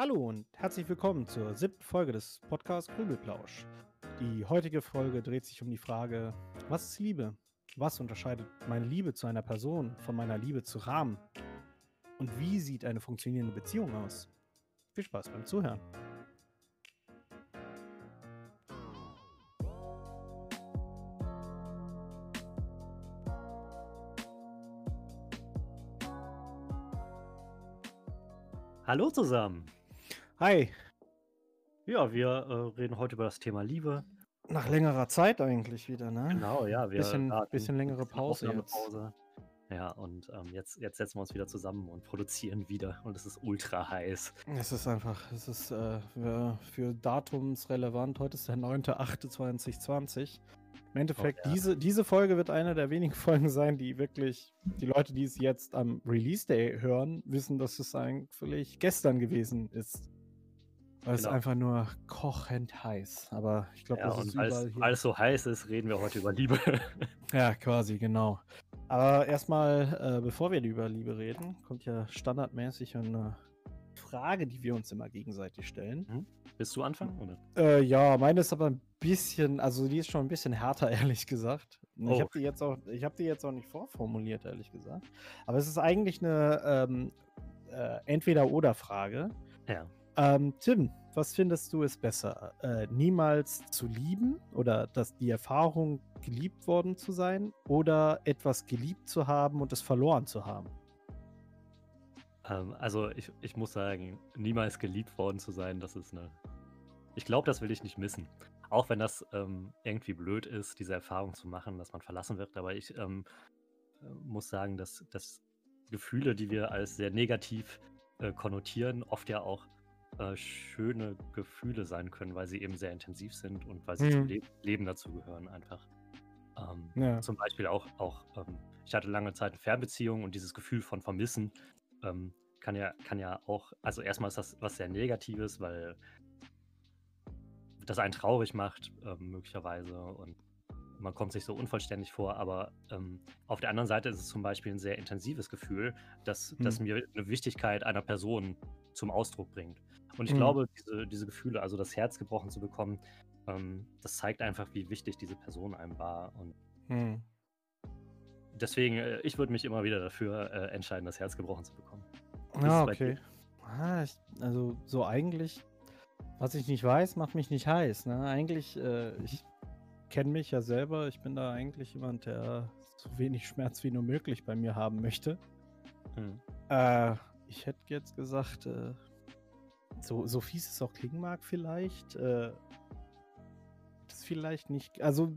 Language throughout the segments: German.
Hallo und herzlich willkommen zur siebten Folge des Podcasts Grübelplausch. Die heutige Folge dreht sich um die Frage, was ist Liebe? Was unterscheidet meine Liebe zu einer Person von meiner Liebe zu Rahmen? Und wie sieht eine funktionierende Beziehung aus? Viel Spaß beim Zuhören. Hallo zusammen. Hi, Ja, wir äh, reden heute über das Thema Liebe. nach längerer Zeit eigentlich wieder, ne? Genau, ja, wir Bisschen, bisschen längere Pause jetzt. Ja, und ähm, jetzt, jetzt setzen wir uns wieder zusammen und produzieren wieder. Und es ist ultra heiß. Es ist einfach, es ist äh, für, für datumsrelevant. Heute ist der 9.8.2020. Im Endeffekt, ja. diese, diese Folge wird eine der wenigen Folgen sein, die wirklich, die Leute, die es jetzt am Release Day hören, wissen, dass es eigentlich gestern gewesen ist. Weil es Genau. einfach nur kochend heiß. Aber ich glaube, Ja, das ist überall es, weil es so heiß ist, reden wir heute über Liebe. Ja, quasi, genau. Aber erstmal, äh, bevor wir über Liebe reden, kommt ja standardmäßig eine Frage, die wir uns immer gegenseitig stellen. Willst du anfangen? Oder? Äh, ja, meine ist aber ein bisschen, also die ist schon ein bisschen härter, ehrlich gesagt. Und Ich Oh. habe die jetzt auch, ich habe die jetzt auch nicht vorformuliert, ehrlich gesagt. Aber es ist eigentlich eine ähm, äh, Entweder-oder-Frage. Ja. Ähm, Tim, was findest du ist besser? Äh, niemals zu lieben oder dass die Erfahrung, geliebt worden zu sein oder etwas geliebt zu haben und es verloren zu haben? Ähm, also ich, ich muss sagen, niemals geliebt worden zu sein, das ist eine. Ich glaube, das will ich nicht missen. Auch wenn das ähm, irgendwie blöd ist, diese Erfahrung zu machen, dass man verlassen wird. Aber ich ähm, äh, muss sagen, dass, dass Gefühle, die wir als sehr negativ äh, konnotieren, oft ja auch äh, schöne Gefühle sein können, weil sie eben sehr intensiv sind und weil sie zum Mhm. Le Leben dazugehören einfach. Ähm, Ja. Zum Beispiel auch, auch ähm, ich hatte lange Zeit eine Fernbeziehung und dieses Gefühl von Vermissen ähm, kann ja, kann ja auch, also erstmal ist das was sehr Negatives, weil das einen traurig macht, ähm, möglicherweise, und man kommt sich so unvollständig vor, aber ähm, auf der anderen Seite ist es zum Beispiel ein sehr intensives Gefühl, das, das Hm. mir eine Wichtigkeit einer Person zum Ausdruck bringt. Und ich Hm. glaube, diese, diese Gefühle, also das Herz gebrochen zu bekommen, ähm, das zeigt einfach, wie wichtig diese Person einem war. Und Hm. deswegen, äh, ich würde mich immer wieder dafür äh, entscheiden, das Herz gebrochen zu bekommen. Ist Ah, okay. Ah, ich, also so eigentlich, was ich nicht weiß, macht mich nicht heiß. Ne? Eigentlich, äh, ich kenne mich ja selber. Ich bin da eigentlich jemand, der so wenig Schmerz wie nur möglich bei mir haben möchte. Hm. Äh, ich hätte jetzt gesagt, äh, so, so fies es auch klingen mag, vielleicht. Äh, das vielleicht nicht. Also,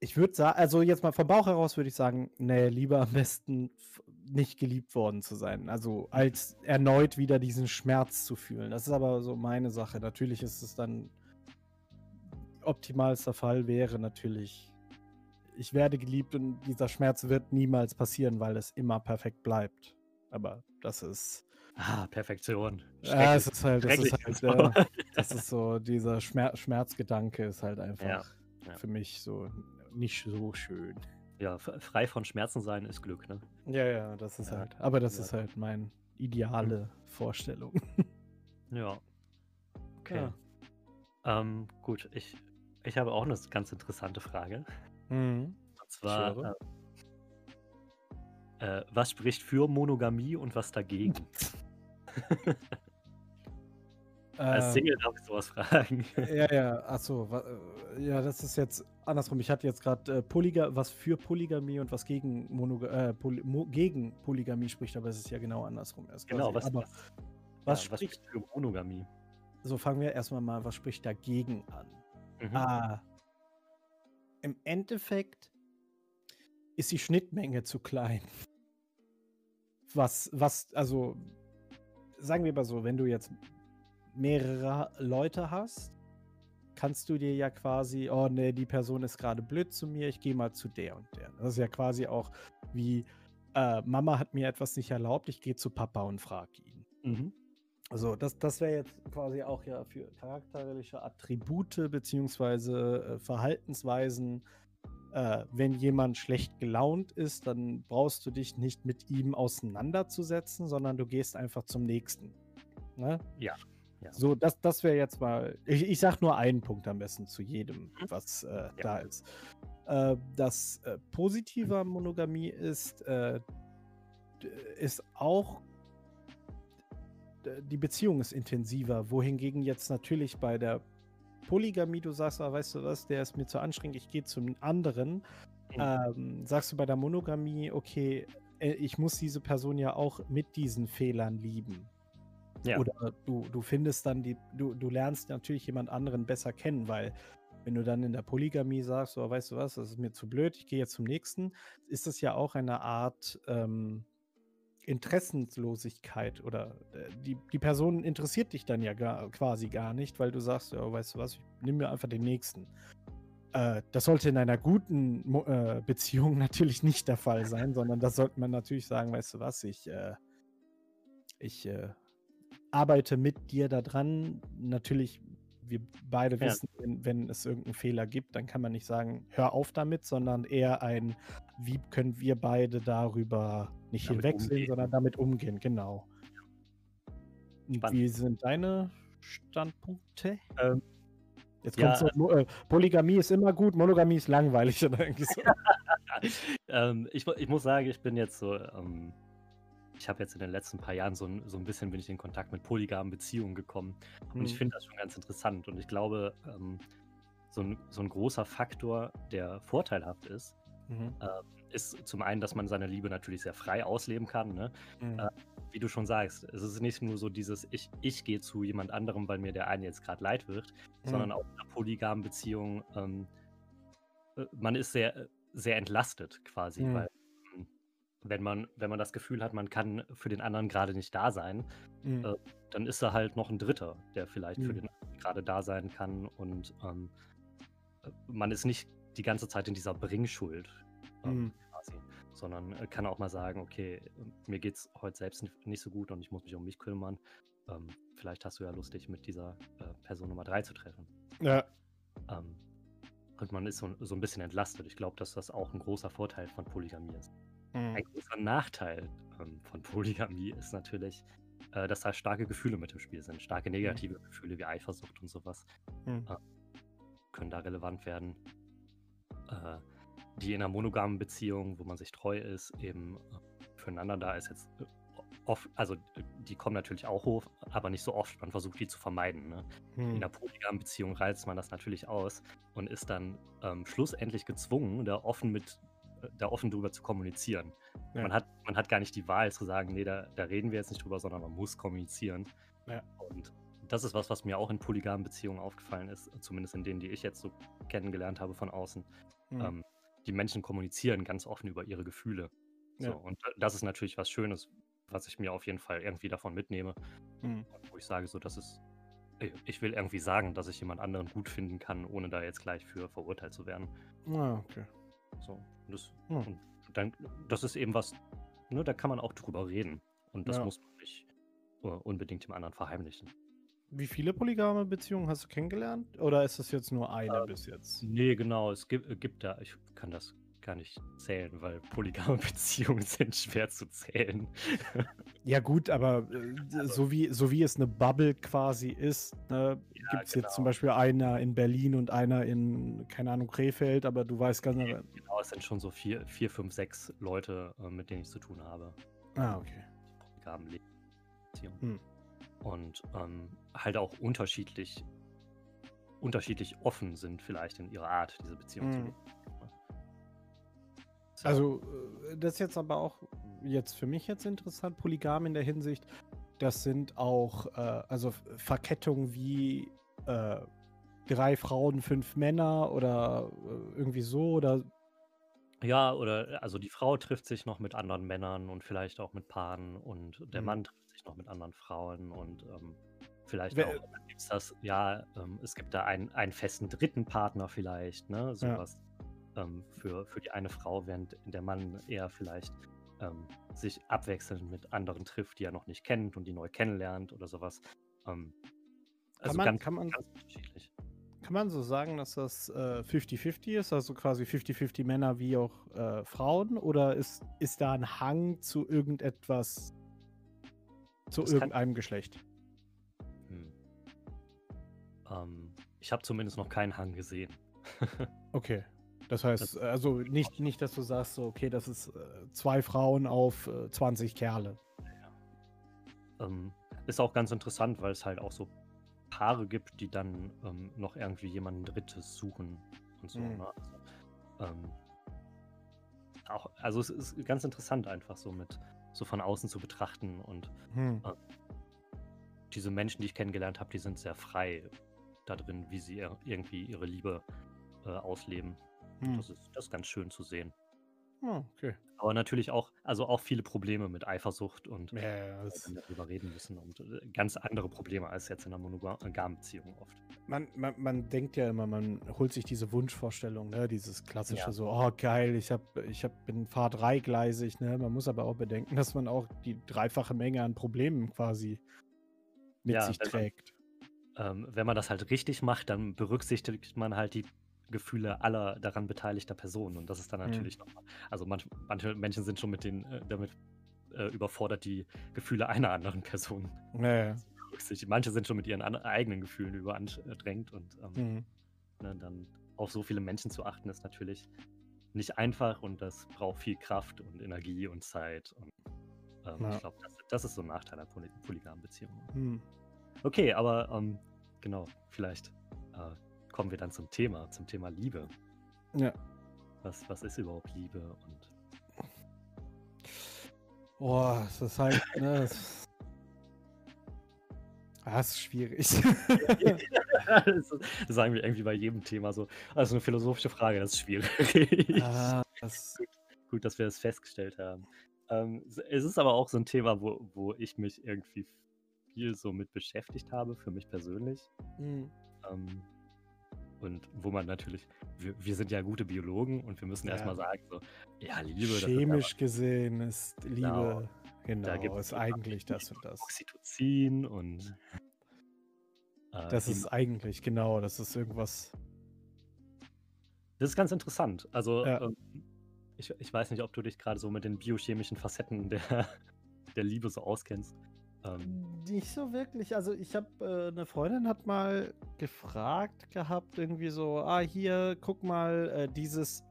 ich würde sagen, also jetzt mal vom Bauch heraus würde ich sagen, nee, lieber am besten nicht geliebt worden zu sein. Also, als erneut wieder diesen Schmerz zu fühlen. Das ist aber so meine Sache. Natürlich ist es dann. Optimalster Fall wäre natürlich, ich werde geliebt und dieser Schmerz wird niemals passieren, weil es immer perfekt bleibt. Aber das ist. Ah, Perfektion. Ja, es ist halt, das ist halt, ja, das ist so, dieser Schmer Schmerzgedanke ist halt einfach ja. für mich so nicht so schön. Ja, frei von Schmerzen sein ist Glück, ne? Ja, ja, das ist Ja, halt, aber das ja. ist halt meine ideale Vorstellung. Ja. Okay. Ja. Ähm, gut, ich, ich habe auch eine ganz interessante Frage. Mhm. Und zwar, äh, äh, was spricht für Monogamie und was dagegen? Als Ähm, Single darf ich sowas fragen. Ja, ja, achso, ja, das ist jetzt andersrum. Ich hatte jetzt gerade äh, Polyga was für Polygamie und was gegen, Monoga äh, Poly Mo gegen Polygamie spricht, aber es ist ja genau andersrum erst. Genau, was, was, was ja, was spricht, spricht für Monogamie? so fangen wir erstmal mal, was spricht dagegen an? Mhm. Ah, im Endeffekt ist die Schnittmenge zu klein. Was, was, also, sagen wir mal so, wenn du jetzt mehrere Leute hast, kannst du dir ja quasi, oh ne, die Person ist gerade blöd zu mir, ich gehe mal zu der und der. Das ist ja quasi auch wie, äh, Mama hat mir etwas nicht erlaubt, ich gehe zu Papa und frage ihn. Mhm. Also das, das wäre jetzt quasi auch ja für charakterliche Attribute beziehungsweise äh, Verhaltensweisen. Äh, wenn jemand schlecht gelaunt ist, dann brauchst du dich nicht mit ihm auseinanderzusetzen, sondern du gehst einfach zum nächsten. Ne? Ja. ja. So, das, das wäre jetzt mal. Ich, ich sag nur einen Punkt am besten zu jedem, Mhm. was äh, Ja. da ist. Äh, das äh, Positive an Monogamie ist, äh, ist auch, die Beziehung ist intensiver, wohingegen jetzt natürlich bei der Polygamie du sagst, ah, weißt du was, der ist mir zu anstrengend, ich gehe zum anderen. Mhm. Ähm, sagst du bei der Monogamie, okay, äh, ich muss diese Person ja auch mit diesen Fehlern lieben. Ja. Oder du, du findest dann die, du, du lernst natürlich jemand anderen besser kennen, weil wenn du dann in der Polygamie sagst, so, weißt du was, das ist mir zu blöd, ich gehe jetzt zum nächsten, ist das ja auch eine Art ähm, Interessenslosigkeit oder äh, die, die Person interessiert dich dann ja gar, quasi gar nicht, weil du sagst, ja, weißt du was, ich nehme mir einfach den nächsten. Äh, das sollte in einer guten äh, Beziehung natürlich nicht der Fall sein, sondern das sollte man natürlich sagen, weißt du was, ich, äh, ich arbeite mit dir daran. Natürlich, wir beide Ja. wissen, wenn, wenn es irgendeinen Fehler gibt, dann kann man nicht sagen, hör auf damit, sondern eher ein, wie können wir beide darüber nicht hinwegsehen, sondern damit umgehen, genau. Spannend. wie sind deine Standpunkte? Ähm, Jetzt ja, kommt so, äh, Polygamie ist immer gut, Monogamie ist langweilig oder irgendwie so. ähm, ich, ich muss sagen, ich bin jetzt so, ähm, ich habe jetzt in den letzten paar Jahren so ein, so ein bisschen bin ich in Kontakt mit polygamen Beziehungen gekommen. Und ich Hm. finde das schon ganz interessant. Und ich glaube, ähm, so, ein, so ein großer Faktor, der vorteilhaft ist, Mhm. Ist zum einen, dass man seine Liebe natürlich sehr frei ausleben kann. Ne? Mhm. äh, Wie du schon sagst, es ist nicht nur so dieses, ich, ich gehe zu jemand anderem, weil mir der eine jetzt gerade leid wird, sondern Mhm. auch in einer polygamen Beziehung, ähm, äh, man ist sehr, sehr entlastet quasi, Mhm. weil ähm, wenn man, wenn man das Gefühl hat, man kann für den anderen gerade nicht da sein, Mhm. äh, dann ist da halt noch ein Dritter, der vielleicht für Mhm. den anderen gerade da sein kann und ähm, äh, man ist nicht die ganze Zeit in dieser Bringschuld ähm, Mhm. Sondern äh, kann auch mal sagen, okay, äh, mir geht's heute selbst nicht, so gut und ich muss mich um mich kümmern. Ähm, vielleicht hast du ja Lust, dich mit dieser äh, Person Nummer drei zu treffen. Ja. Ähm, und man ist so, so ein bisschen entlastet. Ich glaube, dass das auch ein großer Vorteil von Polygamie ist. Mhm. Ein großer Nachteil ähm, von Polygamie ist natürlich, äh, dass da starke Gefühle mit im Spiel sind. Starke negative Gefühle wie Eifersucht und sowas Mhm. können da relevant werden. Äh, die in einer monogamen Beziehung, wo man sich treu ist, eben äh, füreinander da ist, jetzt äh, oft, also die kommen natürlich auch hoch, aber nicht so oft. Man versucht die zu vermeiden. Ne? In Mhm. einer polygamen Beziehung reizt man das natürlich aus und ist dann ähm, schlussendlich gezwungen, da offen mit, äh, da offen drüber zu kommunizieren. Ja. Man, hat, man hat gar nicht die Wahl zu sagen, nee, da, da reden wir jetzt nicht drüber, sondern man muss kommunizieren. Ja. Und das ist was, was mir auch in polygamen Beziehungen aufgefallen ist, zumindest in denen, die ich jetzt so kennengelernt habe von außen. Mhm. Ähm, die Menschen kommunizieren ganz offen über ihre Gefühle. So, Ja. Und äh, das ist natürlich was Schönes, was ich mir auf jeden Fall irgendwie davon mitnehme, Mhm. wo ich sage, so, das ist, ich- ich will irgendwie sagen, dass ich jemand anderen gut finden kann, ohne da jetzt gleich für verurteilt zu werden. Ah, okay. So, und das, Hm. und dann, das ist eben was, ne, da kann man auch drüber reden. Und das Ja. muss man nicht äh, unbedingt dem anderen verheimlichen. Wie viele polygame Beziehungen hast du kennengelernt? Oder ist das jetzt nur eine Ähm, bis jetzt? Nee, genau, es gibt, äh, gibt da, ich kann das gar nicht zählen, weil polygame Beziehungen sind schwer zu zählen. Ja, gut, aber äh, so, wie, so wie es eine Bubble quasi ist, ne, Ja, gibt es jetzt zum genau. Beispiel einer in Berlin und einer in, keine Ahnung, Krefeld, aber du weißt ganz genau. Genau, es sind schon so vier, vier fünf, sechs Leute, äh, mit denen ich zu tun habe. Ah, okay. Die polygamen Leben- Beziehungen. Hm. Und ähm, halt auch unterschiedlich, unterschiedlich offen sind vielleicht in ihrer Art, diese Beziehung zu Hm. leben. So. Also, äh, das ist jetzt aber auch jetzt für mich jetzt interessant, polygam in der Hinsicht, das sind auch, äh, also Verkettungen wie äh, drei Frauen, fünf Männer oder äh, irgendwie so oder Ja, oder also die Frau trifft sich noch mit anderen Männern und vielleicht auch mit Paaren und der Mhm. Mann trifft sich noch mit anderen Frauen und ähm, vielleicht Wer- auch gibt es das, ja, ähm, es gibt da einen, einen festen dritten Partner vielleicht, ne? Sowas ähm, für, für die eine Frau, während der Mann eher vielleicht ähm, sich abwechselnd mit anderen trifft, die er noch nicht kennt und die neu kennenlernt oder sowas. Ähm, also man- ganz, kann man- ganz unterschiedlich. Kann man so sagen, dass das äh, 50-50 ist, also quasi 50-50 Männer wie auch äh, Frauen? Oder ist, ist da ein Hang zu irgendetwas, zu Das irgendeinem Geschlecht? Ähm, ich habe zumindest noch keinen Hang gesehen. Okay. Das heißt, Das- also nicht, nicht, dass du sagst, so, okay, das ist äh, zwei Frauen auf äh, 20 Kerle. Ähm, ist auch ganz interessant, weil es halt auch so Paare gibt, die dann ähm, noch irgendwie jemanden Drittes suchen und so. Mhm. Ne? Also, ähm, auch, also es ist ganz interessant einfach so mit so von außen zu betrachten und Hm. diese Menschen, die ich kennengelernt habe, die sind sehr frei da drin, wie sie ir- irgendwie ihre Liebe äh, ausleben. Hm. Das, ist, das ist ganz schön zu sehen. Ah, okay. Aber natürlich auch, also auch viele Probleme mit Eifersucht und Ja, darüber reden müssen und äh, ganz andere Probleme als jetzt in einer monogamen Beziehung oft. man, man, man denkt ja immer, man holt sich diese Wunschvorstellung, ne? dieses klassische Ja. so, oh geil, ich, hab, ich hab, bin fahr dreigleisig. Ne? Man muss aber auch bedenken, dass man auch die dreifache Menge an Problemen quasi mit Ja, sich wenn man- trägt. Ähm, wenn man das halt richtig macht, dann berücksichtigt man halt die Gefühle aller daran beteiligter Personen und das ist dann Mhm. natürlich nochmal, also manch, manche Menschen sind schon mit den, äh, damit äh, überfordert, die Gefühle einer anderen Person Ja, ja. zu berücksichtigen. Manche sind schon mit ihren an, eigenen Gefühlen überandrängt und ähm, Mhm. ne, dann auf so viele Menschen zu achten, ist natürlich nicht einfach und das braucht viel Kraft und Energie und Zeit. Und ähm, Ja. ich glaube, das, das ist so ein Nachteil einer poly polygamen Beziehung. Hm. Okay, aber ähm, genau, vielleicht äh, kommen wir dann zum Thema, zum Thema Liebe. Ja. Was, was ist überhaupt Liebe? Und Boah, das ist halt, ne, das, ah, das ist schwierig. das, sagen wir irgendwie bei jedem Thema so. Also eine philosophische Frage, das ist schwierig. ah, das, Gut, dass wir das festgestellt haben. Ähm, es ist aber auch so ein Thema, wo, wo ich mich irgendwie viel so mit beschäftigt habe, für mich persönlich. hm. Ähm, und wo man natürlich, wir, wir sind ja gute Biologen und wir müssen Ja. erstmal sagen, so, ja, Liebe, das ist Chemisch gesehen ist Genau. Liebe, genau, gibt's ist so eigentlich das und das. Oxytocin und. Äh, Das ist eigentlich, genau, das ist irgendwas. das ist ganz interessant. Also, Ja. ähm, ich, ich weiß nicht, ob du dich gerade so mit den biochemischen Facetten der, der Liebe so auskennst. Ähm, Nicht so wirklich. Also ich habe, äh, eine Freundin hat mal gefragt gehabt, irgendwie so, ah, hier, guck mal, äh, dieses,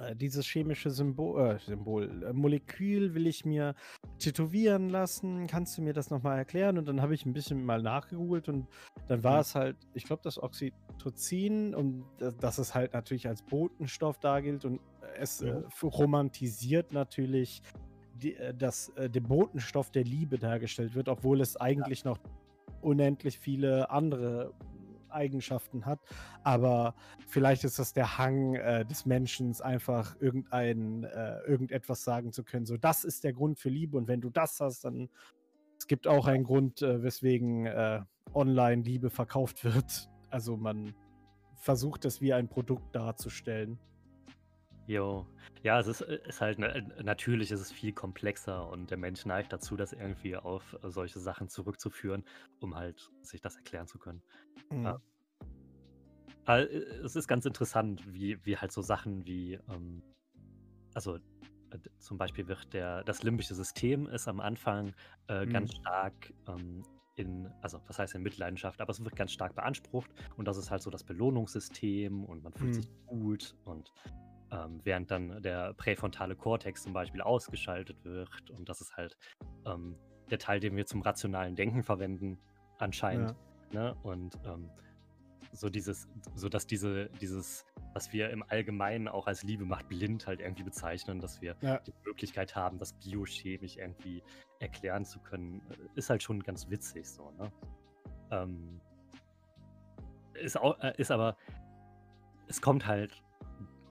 äh, dieses chemische Symbol, äh, Symbol, äh, Molekül will ich mir tätowieren lassen. Kannst du mir das nochmal erklären? Und dann habe ich ein bisschen mal nachgegoogelt und dann war Mhm. es halt, ich glaube, das Oxytocin und dass es halt natürlich als Botenstoff da gilt und es äh, romantisiert natürlich die, äh, dass äh, der Botenstoff der Liebe dargestellt wird, obwohl es eigentlich noch unendlich viele andere Eigenschaften hat. Aber vielleicht ist das der Hang äh, des Menschen, einfach irgendein, äh, irgendetwas sagen zu können. So, das ist der Grund für Liebe und wenn du das hast, dann es gibt auch einen Grund, äh, weswegen äh, online Liebe verkauft wird. Also man versucht es wie ein Produkt darzustellen. Jo. Ja, es ist, äh, ist halt, ne, natürlich ist es viel komplexer und der Mensch neigt dazu, das irgendwie auf äh, solche Sachen zurückzuführen, um halt sich das erklären zu können. Mhm. Ja. Aber äh, es ist ganz interessant, wie, wie halt so Sachen wie, ähm, also äh, zum Beispiel wird der, das limbische System ist am Anfang äh, ganz Mhm. stark ähm, in, also was heißt in Mitleidenschaft, aber es wird ganz stark beansprucht und das ist halt so das Belohnungssystem und man fühlt Mhm. sich gut und ähm, während dann der präfrontale Kortex zum Beispiel ausgeschaltet wird und das ist halt ähm, der Teil, den wir zum rationalen Denken verwenden, anscheinend. Ne? Und ähm, so dieses, so dass diese, dieses, was wir im Allgemeinen auch als Liebe macht blind halt irgendwie bezeichnen, dass wir Ja. die Möglichkeit haben, das biochemisch irgendwie erklären zu können, äh, ist halt schon ganz witzig so, ne? Ähm, ist, auch, äh, ist aber, es kommt halt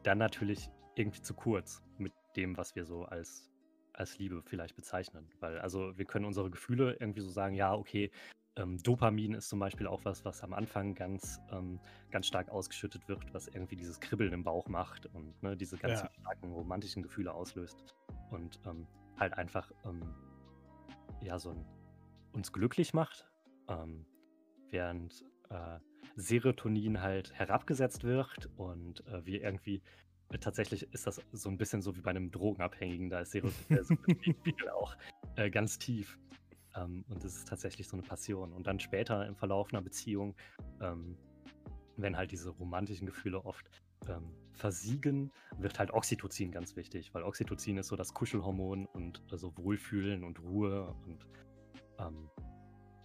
dann natürlich irgendwie zu kurz mit dem, was wir so als, als Liebe vielleicht bezeichnen. Weil, also wir können unsere Gefühle irgendwie so sagen, ja, okay, ähm, Dopamin ist zum Beispiel auch was, was am Anfang ganz, ähm, ganz stark ausgeschüttet wird, was irgendwie dieses Kribbeln im Bauch macht und ne, diese ganzen Ja. starken romantischen Gefühle auslöst. Und ähm, halt einfach ähm, ja so ein, uns glücklich macht, ähm, während äh, Serotonin halt herabgesetzt wird und äh, wir irgendwie äh, tatsächlich ist das so ein bisschen so wie bei einem Drogenabhängigen, da ist Sero- der Serotoninspiegel auch äh, ganz tief. Ähm, und es ist tatsächlich so eine Passion. Und dann später im Verlauf einer Beziehung, ähm, wenn halt diese romantischen Gefühle oft ähm, versiegen, wird halt Oxytocin ganz wichtig, weil Oxytocin ist so das Kuschelhormon und also Wohlfühlen und Ruhe und ähm,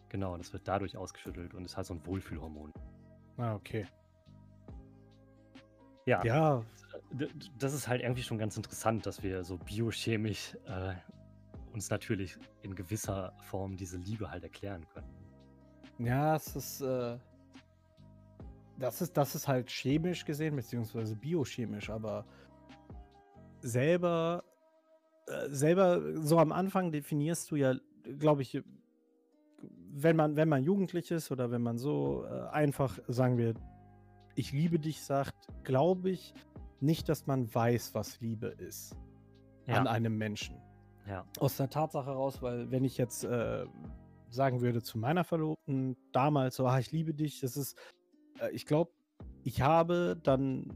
genau, das wird dadurch ausgeschüttelt und ist halt so ein Wohlfühlhormon. Ah, okay. Ja. Ja. Das ist halt irgendwie schon ganz interessant, dass wir so biochemisch äh, uns natürlich in gewisser Form diese Liebe halt erklären können. Ja, es ist, äh, das ist, das ist halt chemisch gesehen, beziehungsweise biochemisch, aber selber, äh, selber, so am Anfang definierst du ja, glaube ich, wenn man, wenn man jugendlich ist oder wenn man so äh, einfach, sagen wir, ich liebe dich sagt, glaube ich nicht, dass man weiß, was Liebe ist ja. an einem Menschen. Ja. Aus der Tatsache heraus, weil wenn ich jetzt äh, sagen würde zu meiner Verlobten damals, so, ah, ich liebe dich, das ist, äh, ich glaube, ich habe dann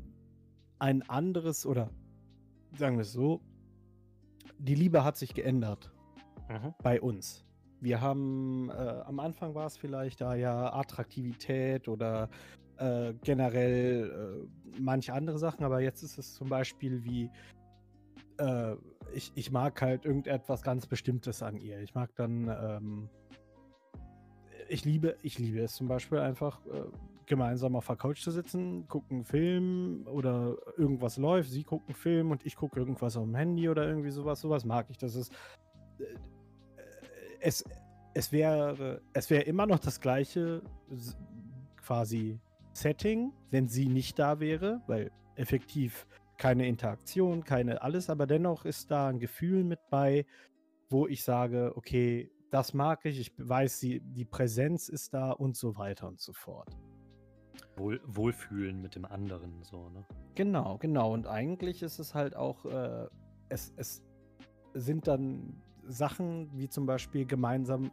ein anderes oder sagen wir es so, die Liebe hat sich geändert mhm. bei uns. Wir haben, äh, am Anfang war es vielleicht da ja Attraktivität oder äh, generell äh, manche andere Sachen, aber jetzt ist es zum Beispiel wie, äh, ich, ich mag halt irgendetwas ganz Bestimmtes an ihr. Ich mag dann, ähm, ich liebe, ich liebe es zum Beispiel einfach, äh, gemeinsam auf der Couch zu sitzen, gucken einen Film oder irgendwas läuft, sie guckt einen Film und ich gucke irgendwas auf dem Handy oder irgendwie sowas. Sowas mag ich. Das ist, äh, es, es wäre, es wäre immer noch das gleiche quasi Setting, wenn sie nicht da wäre, weil effektiv keine Interaktion, keine alles, aber dennoch ist da ein Gefühl mit bei, wo ich sage, okay, das mag ich, ich weiß, die, die Präsenz ist da und so weiter und so fort. Wohl, Wohlfühlen mit dem anderen, so, ne? Genau, genau. Und eigentlich ist es halt auch, äh, es, es sind dann Sachen wie zum Beispiel gemeinsam,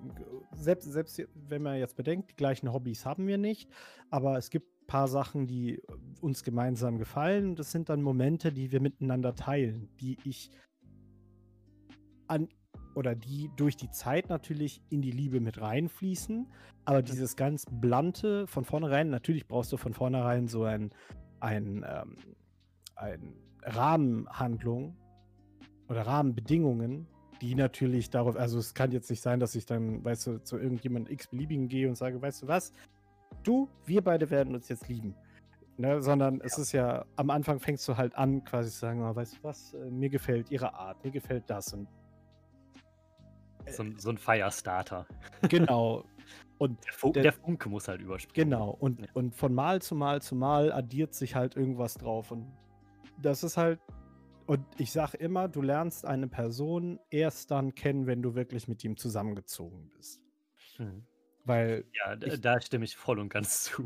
selbst, selbst wenn man jetzt bedenkt, die gleichen Hobbys haben wir nicht, aber es gibt paar Sachen, die uns gemeinsam gefallen. Das sind dann Momente, die wir miteinander teilen, die ich an oder die durch die Zeit natürlich in die Liebe mit reinfließen. Aber dieses ganz blante von vornherein, natürlich brauchst du von vornherein so ein, ein, ähm, ein Rahmenhandlung oder Rahmenbedingungen, die natürlich darauf, also es kann jetzt nicht sein, dass ich dann, weißt du, zu irgendjemandem x-beliebigen gehe und sage, weißt du was, du, wir beide werden uns jetzt lieben. Ne, sondern ja. es ist ja, am Anfang fängst du halt an, quasi zu sagen, oh, weißt du was, äh, mir gefällt ihre Art, mir gefällt das und äh, so, so, ein Firestarter. Genau. Und der, Fun der, der, Funke muss halt überspringen. Genau. Und, ja. und von Mal zu Mal zu Mal addiert sich halt irgendwas drauf. Und das ist halt, und ich sag immer, du lernst eine Person erst dann kennen, wenn du wirklich mit ihm zusammengezogen bist. Hm. Weil. Ja, ich, da stimme ich voll und ganz zu.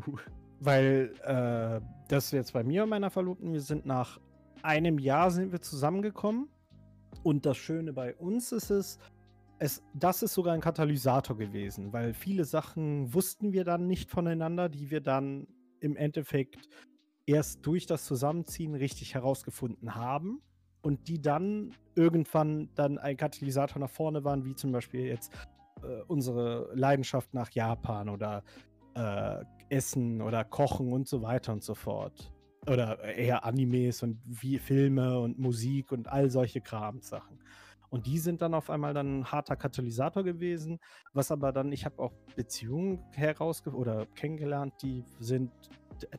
Weil äh, das jetzt bei mir und meiner Verlobten, wir sind nach einem Jahr sind wir zusammengekommen. Und das Schöne bei uns ist es, es, das ist sogar ein Katalysator gewesen, weil viele Sachen wussten wir dann nicht voneinander, die wir dann im Endeffekt erst durch das Zusammenziehen richtig herausgefunden haben und die dann irgendwann dann ein Katalysator nach vorne waren, wie zum Beispiel jetzt äh, unsere Leidenschaft nach Japan oder äh, Essen oder Kochen und so weiter und so fort. Oder eher Animes und wie Filme und Musik und all solche Kramsachen. Und die sind dann auf einmal dann ein harter Katalysator gewesen, was aber dann, ich habe auch Beziehungen herausge oder kennengelernt, die sind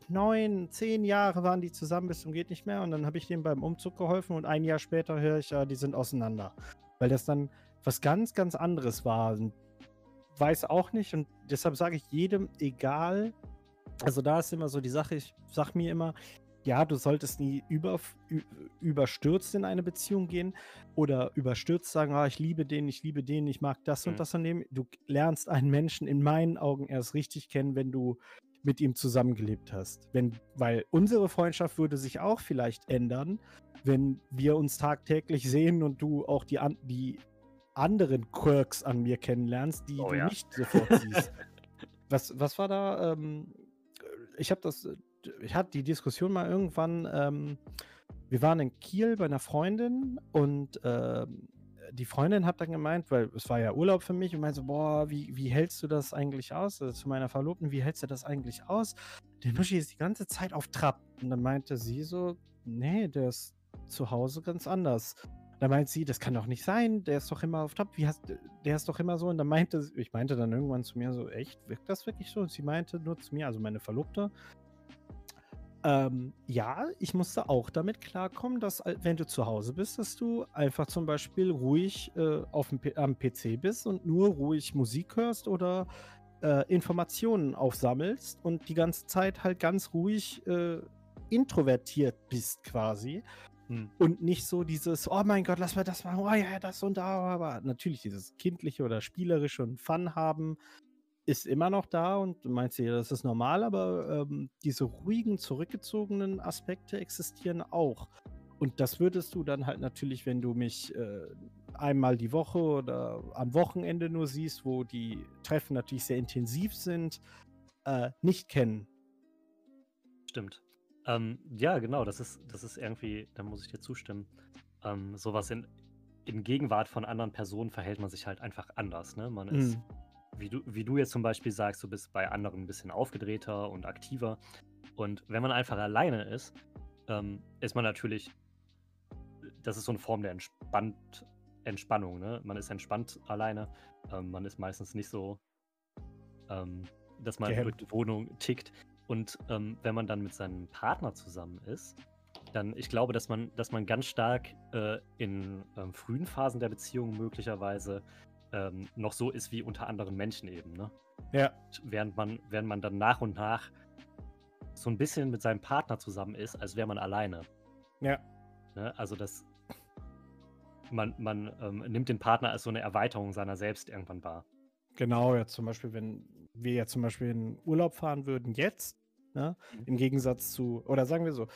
neun, zehn Jahre waren die zusammen bis zum geht nicht mehr und dann habe ich denen beim Umzug geholfen und ein Jahr später höre ich, ja, die sind auseinander. Weil das dann was ganz, ganz anderes war. Und weiß auch nicht und deshalb sage ich jedem, egal, also da ist immer so die Sache, ich sage mir immer, ja, du solltest nie über, überstürzt in eine Beziehung gehen oder überstürzt sagen, ah, ich liebe den, ich liebe den, ich mag das mhm. und das an dem. Du lernst einen Menschen in meinen Augen erst richtig kennen, wenn du mit ihm zusammengelebt hast. Wenn, weil unsere Freundschaft würde sich auch vielleicht ändern, wenn wir uns tagtäglich sehen und du auch die, die anderen Quirks an mir kennenlernst, die oh, du ja. nicht sofort siehst. was, was war da? Ähm, ich habe das, ich hatte die Diskussion mal irgendwann. Ähm, wir waren in Kiel bei einer Freundin und ähm, die Freundin hat dann gemeint, weil es war ja Urlaub für mich und meinte so, boah, wie, wie hältst du das eigentlich aus? Also zu meiner Verlobten, wie hältst du das eigentlich aus? Der Nuschi ist die ganze Zeit auf Trab. Und dann meinte sie so, nee, der ist zu Hause ganz anders. Da meint sie, das kann doch nicht sein, der ist doch immer auf Trab, wie hast, der ist doch immer so. Und dann meinte, ich meinte dann irgendwann zu mir so, echt, wirkt das wirklich so? Und sie meinte nur zu mir, also meine Verlobte, ähm, ja, ich musste auch damit klarkommen, dass wenn du zu Hause bist, dass du einfach zum Beispiel ruhig äh, auf dem, am PC bist und nur ruhig Musik hörst oder äh, Informationen aufsammelst und die ganze Zeit halt ganz ruhig äh, introvertiert bist quasi. Hm. Und nicht so dieses, oh mein Gott, lass mal das machen, oh ja, das und da, aber natürlich dieses kindliche oder spielerische und Fun haben, ist immer noch da und du meinst ja, das ist normal, aber ähm, diese ruhigen, zurückgezogenen Aspekte existieren auch. Und das würdest du dann halt natürlich, wenn du mich äh, einmal die Woche oder am Wochenende nur siehst, wo die Treffen natürlich sehr intensiv sind, äh, nicht kennen. Stimmt. Ähm, ja, genau, das ist, das ist irgendwie, da muss ich dir zustimmen. Ähm, sowas in, in Gegenwart von anderen Personen verhält man sich halt einfach anders. Ne? Man ist mhm wie du, wie du jetzt zum Beispiel sagst, du bist bei anderen ein bisschen aufgedrehter und aktiver. Und wenn man einfach alleine ist, ähm, ist man natürlich, das ist so eine Form der Entspannt, Entspannung. Ne? Man ist entspannt alleine. Ähm, man ist meistens nicht so, ähm, dass man Gehemmt. durch die Wohnung tickt. Und ähm, wenn man dann mit seinem Partner zusammen ist, dann, ich glaube, dass man, dass man ganz stark äh, in ähm, frühen Phasen der Beziehung möglicherweise ähm, noch so ist wie unter anderen Menschen eben. Ne? Ja. Während man, während man dann nach und nach so ein bisschen mit seinem Partner zusammen ist, als wäre man alleine. Ja. Ne? Also das, man, man ähm, nimmt den Partner als so eine Erweiterung seiner selbst irgendwann wahr. Genau, ja, zum Beispiel, wenn wir ja zum Beispiel in Urlaub fahren würden jetzt, ne? Mhm. im Gegensatz zu, oder sagen wir so,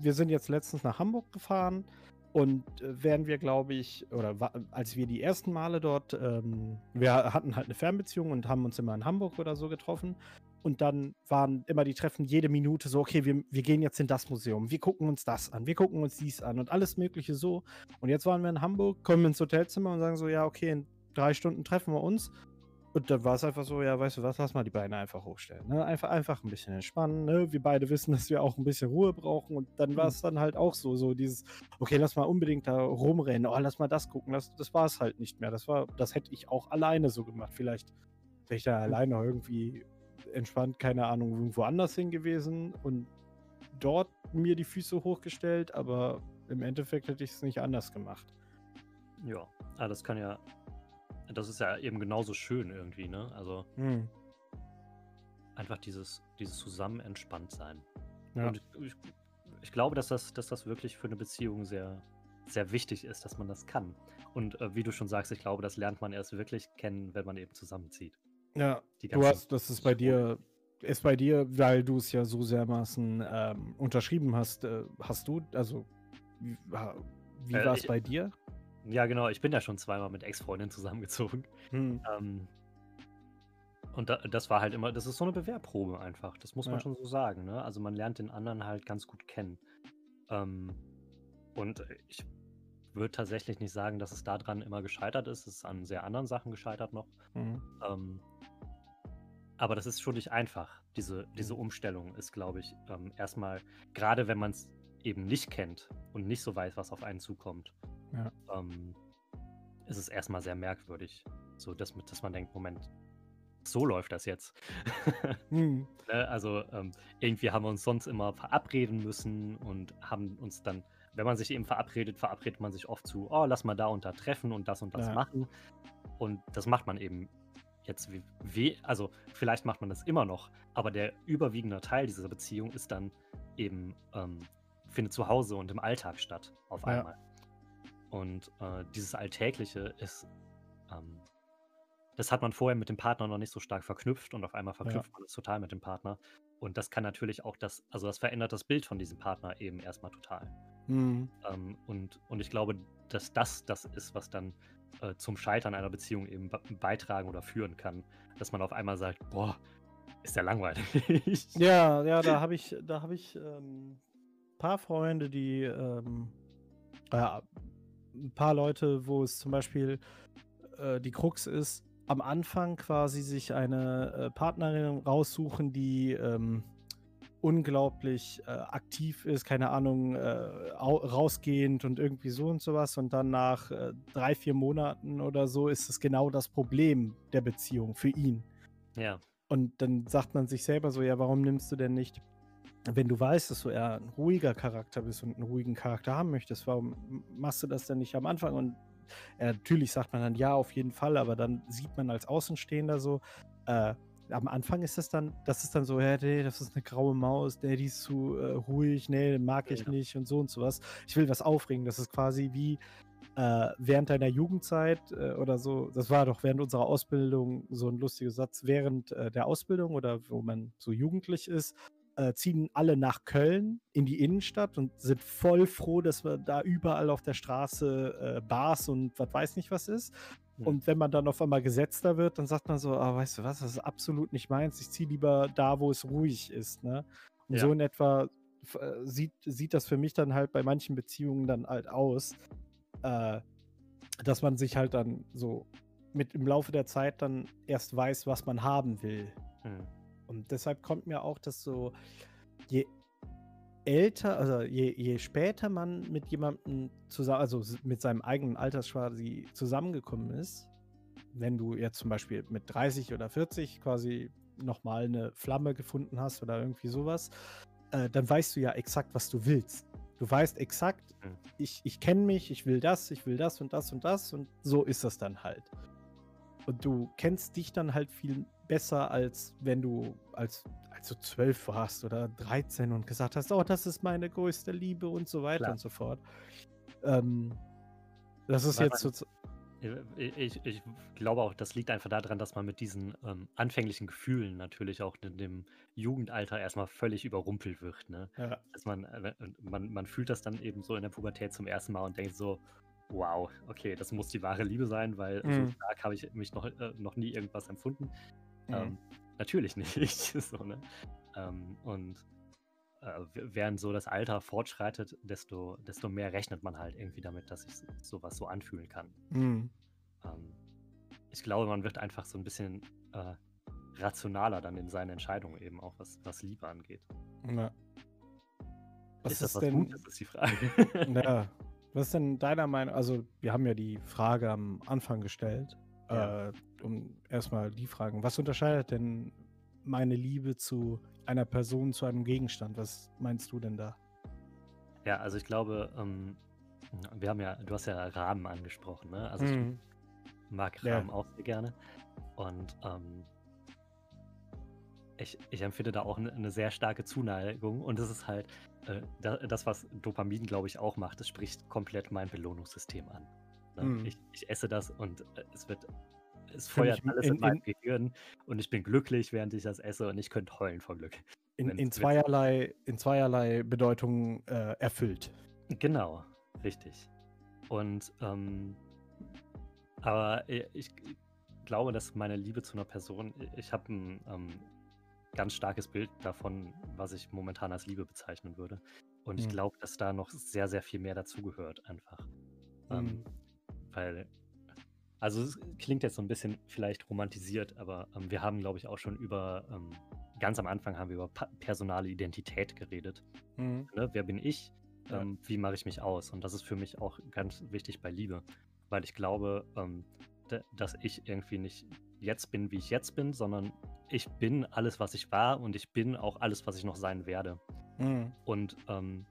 wir sind jetzt letztens nach Hamburg gefahren und äh, werden wir, glaube ich, oder als wir die ersten Male dort, ähm, wir hatten halt eine Fernbeziehung und haben uns immer in Hamburg oder so getroffen. Und dann waren immer die Treffen jede Minute so, okay, wir, wir gehen jetzt in das Museum, wir gucken uns das an, wir gucken uns dies an und alles Mögliche so. Und jetzt waren wir in Hamburg, kommen ins Hotelzimmer und sagen so, ja, okay, in drei Stunden treffen wir uns. Und dann war es einfach so, ja, weißt du was, lass mal die Beine einfach hochstellen. Ne? Einfach, einfach ein bisschen entspannen. Ne? Wir beide wissen, dass wir auch ein bisschen Ruhe brauchen. Und dann war es mhm. dann halt auch so, so dieses, okay, lass mal unbedingt da rumrennen. Oh, lass mal das gucken. Das, das war es halt nicht mehr. Das war, das hätte ich auch alleine so gemacht. Vielleicht wäre ich da mhm. alleine irgendwie entspannt, keine Ahnung, irgendwo anders hin gewesen und dort mir die Füße hochgestellt, aber im Endeffekt hätte ich es nicht anders gemacht. Ja, ah, das kann ja das ist ja eben genauso schön irgendwie, ne? Also hm. einfach dieses, dieses zusammen entspannt sein. Ja. Und ich, ich, glaube, dass das, dass das wirklich für eine Beziehung sehr, sehr wichtig ist, dass man das kann. Und äh, wie du schon sagst, ich glaube, das lernt man erst wirklich kennen, wenn man eben zusammenzieht. Ja, du hast, das ist bei dir, ist bei dir, weil du es ja so sehr ähm, unterschrieben hast, äh, hast du, also wie, wie äh, war es bei dir? Ja, genau. Ich bin ja schon zweimal mit Ex-Freundinnen zusammengezogen. Hm. Ähm, und da, das war halt immer, das ist so eine Bewehrprobe einfach. Das muss man ja. schon so sagen. Ne? Also man lernt den anderen halt ganz gut kennen. Ähm, und ich würde tatsächlich nicht sagen, dass es daran immer gescheitert ist. Es ist an sehr anderen Sachen gescheitert noch. Mhm. Ähm, aber das ist schon nicht einfach. Diese, diese mhm. Umstellung ist, glaube ich, ähm, erstmal, gerade wenn man es eben nicht kennt und nicht so weiß, was auf einen zukommt, ja. ähm, ist es erstmal sehr merkwürdig. So, dass, dass man denkt, Moment, so läuft das jetzt. hm. ne? Also ähm, irgendwie haben wir uns sonst immer verabreden müssen und haben uns dann, wenn man sich eben verabredet, verabredet man sich oft zu, oh, lass mal da und da treffen und das und das ja. machen. Und das macht man eben jetzt wie, wie, also vielleicht macht man das immer noch, aber der überwiegende Teil dieser Beziehung ist dann eben, ähm, findet zu Hause und im Alltag statt, auf einmal. Ja. Und äh, dieses Alltägliche ist, ähm, das hat man vorher mit dem Partner noch nicht so stark verknüpft und auf einmal verknüpft ja. man es total mit dem Partner. Und das kann natürlich auch das, also das verändert das Bild von diesem Partner eben erstmal total. Mhm. Ähm, und, und ich glaube, dass das das ist, was dann äh, zum Scheitern einer Beziehung eben beitragen oder führen kann. Dass man auf einmal sagt, boah, ist der langweilig. Ja, ja, da habe ich, da habe ich ähm, paar Freunde, die ähm, äh, ein paar Leute, wo es zum Beispiel äh, die Krux ist, am Anfang quasi sich eine äh, Partnerin raussuchen, die ähm, unglaublich äh, aktiv ist, keine Ahnung, äh, rausgehend und irgendwie so und sowas. Und dann nach äh, drei, vier Monaten oder so ist es genau das Problem der Beziehung für ihn. Ja. Und dann sagt man sich selber so, ja, warum nimmst du denn nicht, wenn du weißt, dass du eher ein ruhiger Charakter bist und einen ruhigen Charakter haben möchtest, warum machst du das denn nicht am Anfang? Und äh, natürlich sagt man dann ja, auf jeden Fall, aber dann sieht man als Außenstehender so, äh, am Anfang ist das dann, das ist dann so, nee, das ist eine graue Maus, nee, die ist zu äh, ruhig, nee, mag ich ja. nicht und so und sowas. Ich will was aufregen. Das ist quasi wie äh, während deiner Jugendzeit äh, oder so, das war doch während unserer Ausbildung so ein lustiger Satz, während äh, der Ausbildung oder wo man so jugendlich ist, äh, ziehen alle nach Köln in die Innenstadt und sind voll froh, dass wir da überall auf der Straße äh, Bars und was weiß nicht was ist. Und wenn man dann auf einmal gesetzter wird, dann sagt man so, ah, weißt du was, das ist absolut nicht meins. Ich ziehe lieber da, wo es ruhig ist. Ne? Und ja. so in etwa äh, sieht, sieht das für mich dann halt bei manchen Beziehungen dann halt aus, äh, dass man sich halt dann so mit im Laufe der Zeit dann erst weiß, was man haben will. Hm. Und deshalb kommt mir auch das so, je älter, also je, je später man mit jemandem zusammen, also mit seinem eigenen Alters quasi zusammengekommen ist, wenn du jetzt zum Beispiel mit 30 oder 40 quasi nochmal eine Flamme gefunden hast oder irgendwie sowas, äh, dann weißt du ja exakt, was du willst. Du weißt exakt, mhm. ich, ich kenne mich, ich will das, ich will das und das und das und so ist das dann halt. Und du kennst dich dann halt viel besser, als wenn du als als du zwölf warst oder 13 und gesagt hast, oh, das ist meine größte Liebe und so weiter Klar. und so fort. Ähm, das ist Weil jetzt so. Ich, ich, glaube auch, das liegt einfach daran, dass man mit diesen ähm, anfänglichen Gefühlen natürlich auch in dem Jugendalter erstmal völlig überrumpelt wird. Ne? Ja. Dass man, äh, man, man fühlt das dann eben so in der Pubertät zum ersten Mal und denkt so, wow, okay, das muss die wahre Liebe sein, weil mhm. so stark habe ich mich noch, äh, noch nie irgendwas empfunden. Mhm. Ähm, natürlich nicht. so, ne? ähm, und äh, während so das Alter fortschreitet, desto, desto mehr rechnet man halt irgendwie damit, dass sich sowas so anfühlen kann. Mhm. Ähm, ich glaube, man wird einfach so ein bisschen äh, rationaler dann in seinen Entscheidungen eben auch, was, was Liebe angeht. Ja. Was ist, ist das was denn? Gut? Das ist die Frage. ja. Was ist denn deiner Meinung? Also, wir haben ja die Frage am Anfang gestellt. Ja. Äh, um erstmal die Fragen. Was unterscheidet denn meine Liebe zu einer Person, zu einem Gegenstand? Was meinst du denn da? Ja, also ich glaube, ähm, wir haben ja, du hast ja Rahmen angesprochen, ne? Also mhm. ich mag Rahmen ja. auch sehr gerne. Und ähm, ich, ich, empfinde da auch eine, eine, sehr starke Zuneigung und es ist halt äh, das, was Dopamin, glaube ich, auch macht. Es spricht komplett mein Belohnungssystem an. Ne? Mhm. Ich, ich, esse das und äh, es wird, es feuert alles in, in meinem Gehirn und ich bin glücklich, während ich das esse und ich könnte heulen vor Glück. In, in zweierlei, in zweierlei Bedeutung äh, erfüllt. Genau, richtig. Und ähm, aber ich glaube, dass meine Liebe zu einer Person, ich habe ein ähm, ganz starkes Bild davon, was ich momentan als Liebe bezeichnen würde. Und ich hm. glaube, dass da noch sehr, sehr viel mehr dazugehört, einfach. Ähm, mhm. Weil, also es klingt jetzt so ein bisschen vielleicht romantisiert, aber ähm, wir haben, glaube ich, auch schon über, ähm, ganz am Anfang haben wir über personale Identität geredet. Mhm. Ne? Wer bin ich? Ja. Ähm, wie mache ich mich aus? Und das ist für mich auch ganz wichtig bei Liebe, weil ich glaube, ähm, dass ich irgendwie nicht jetzt bin, wie ich jetzt bin, sondern ich bin alles, was ich war und ich bin auch alles, was ich noch sein werde. Mhm. Und ähm,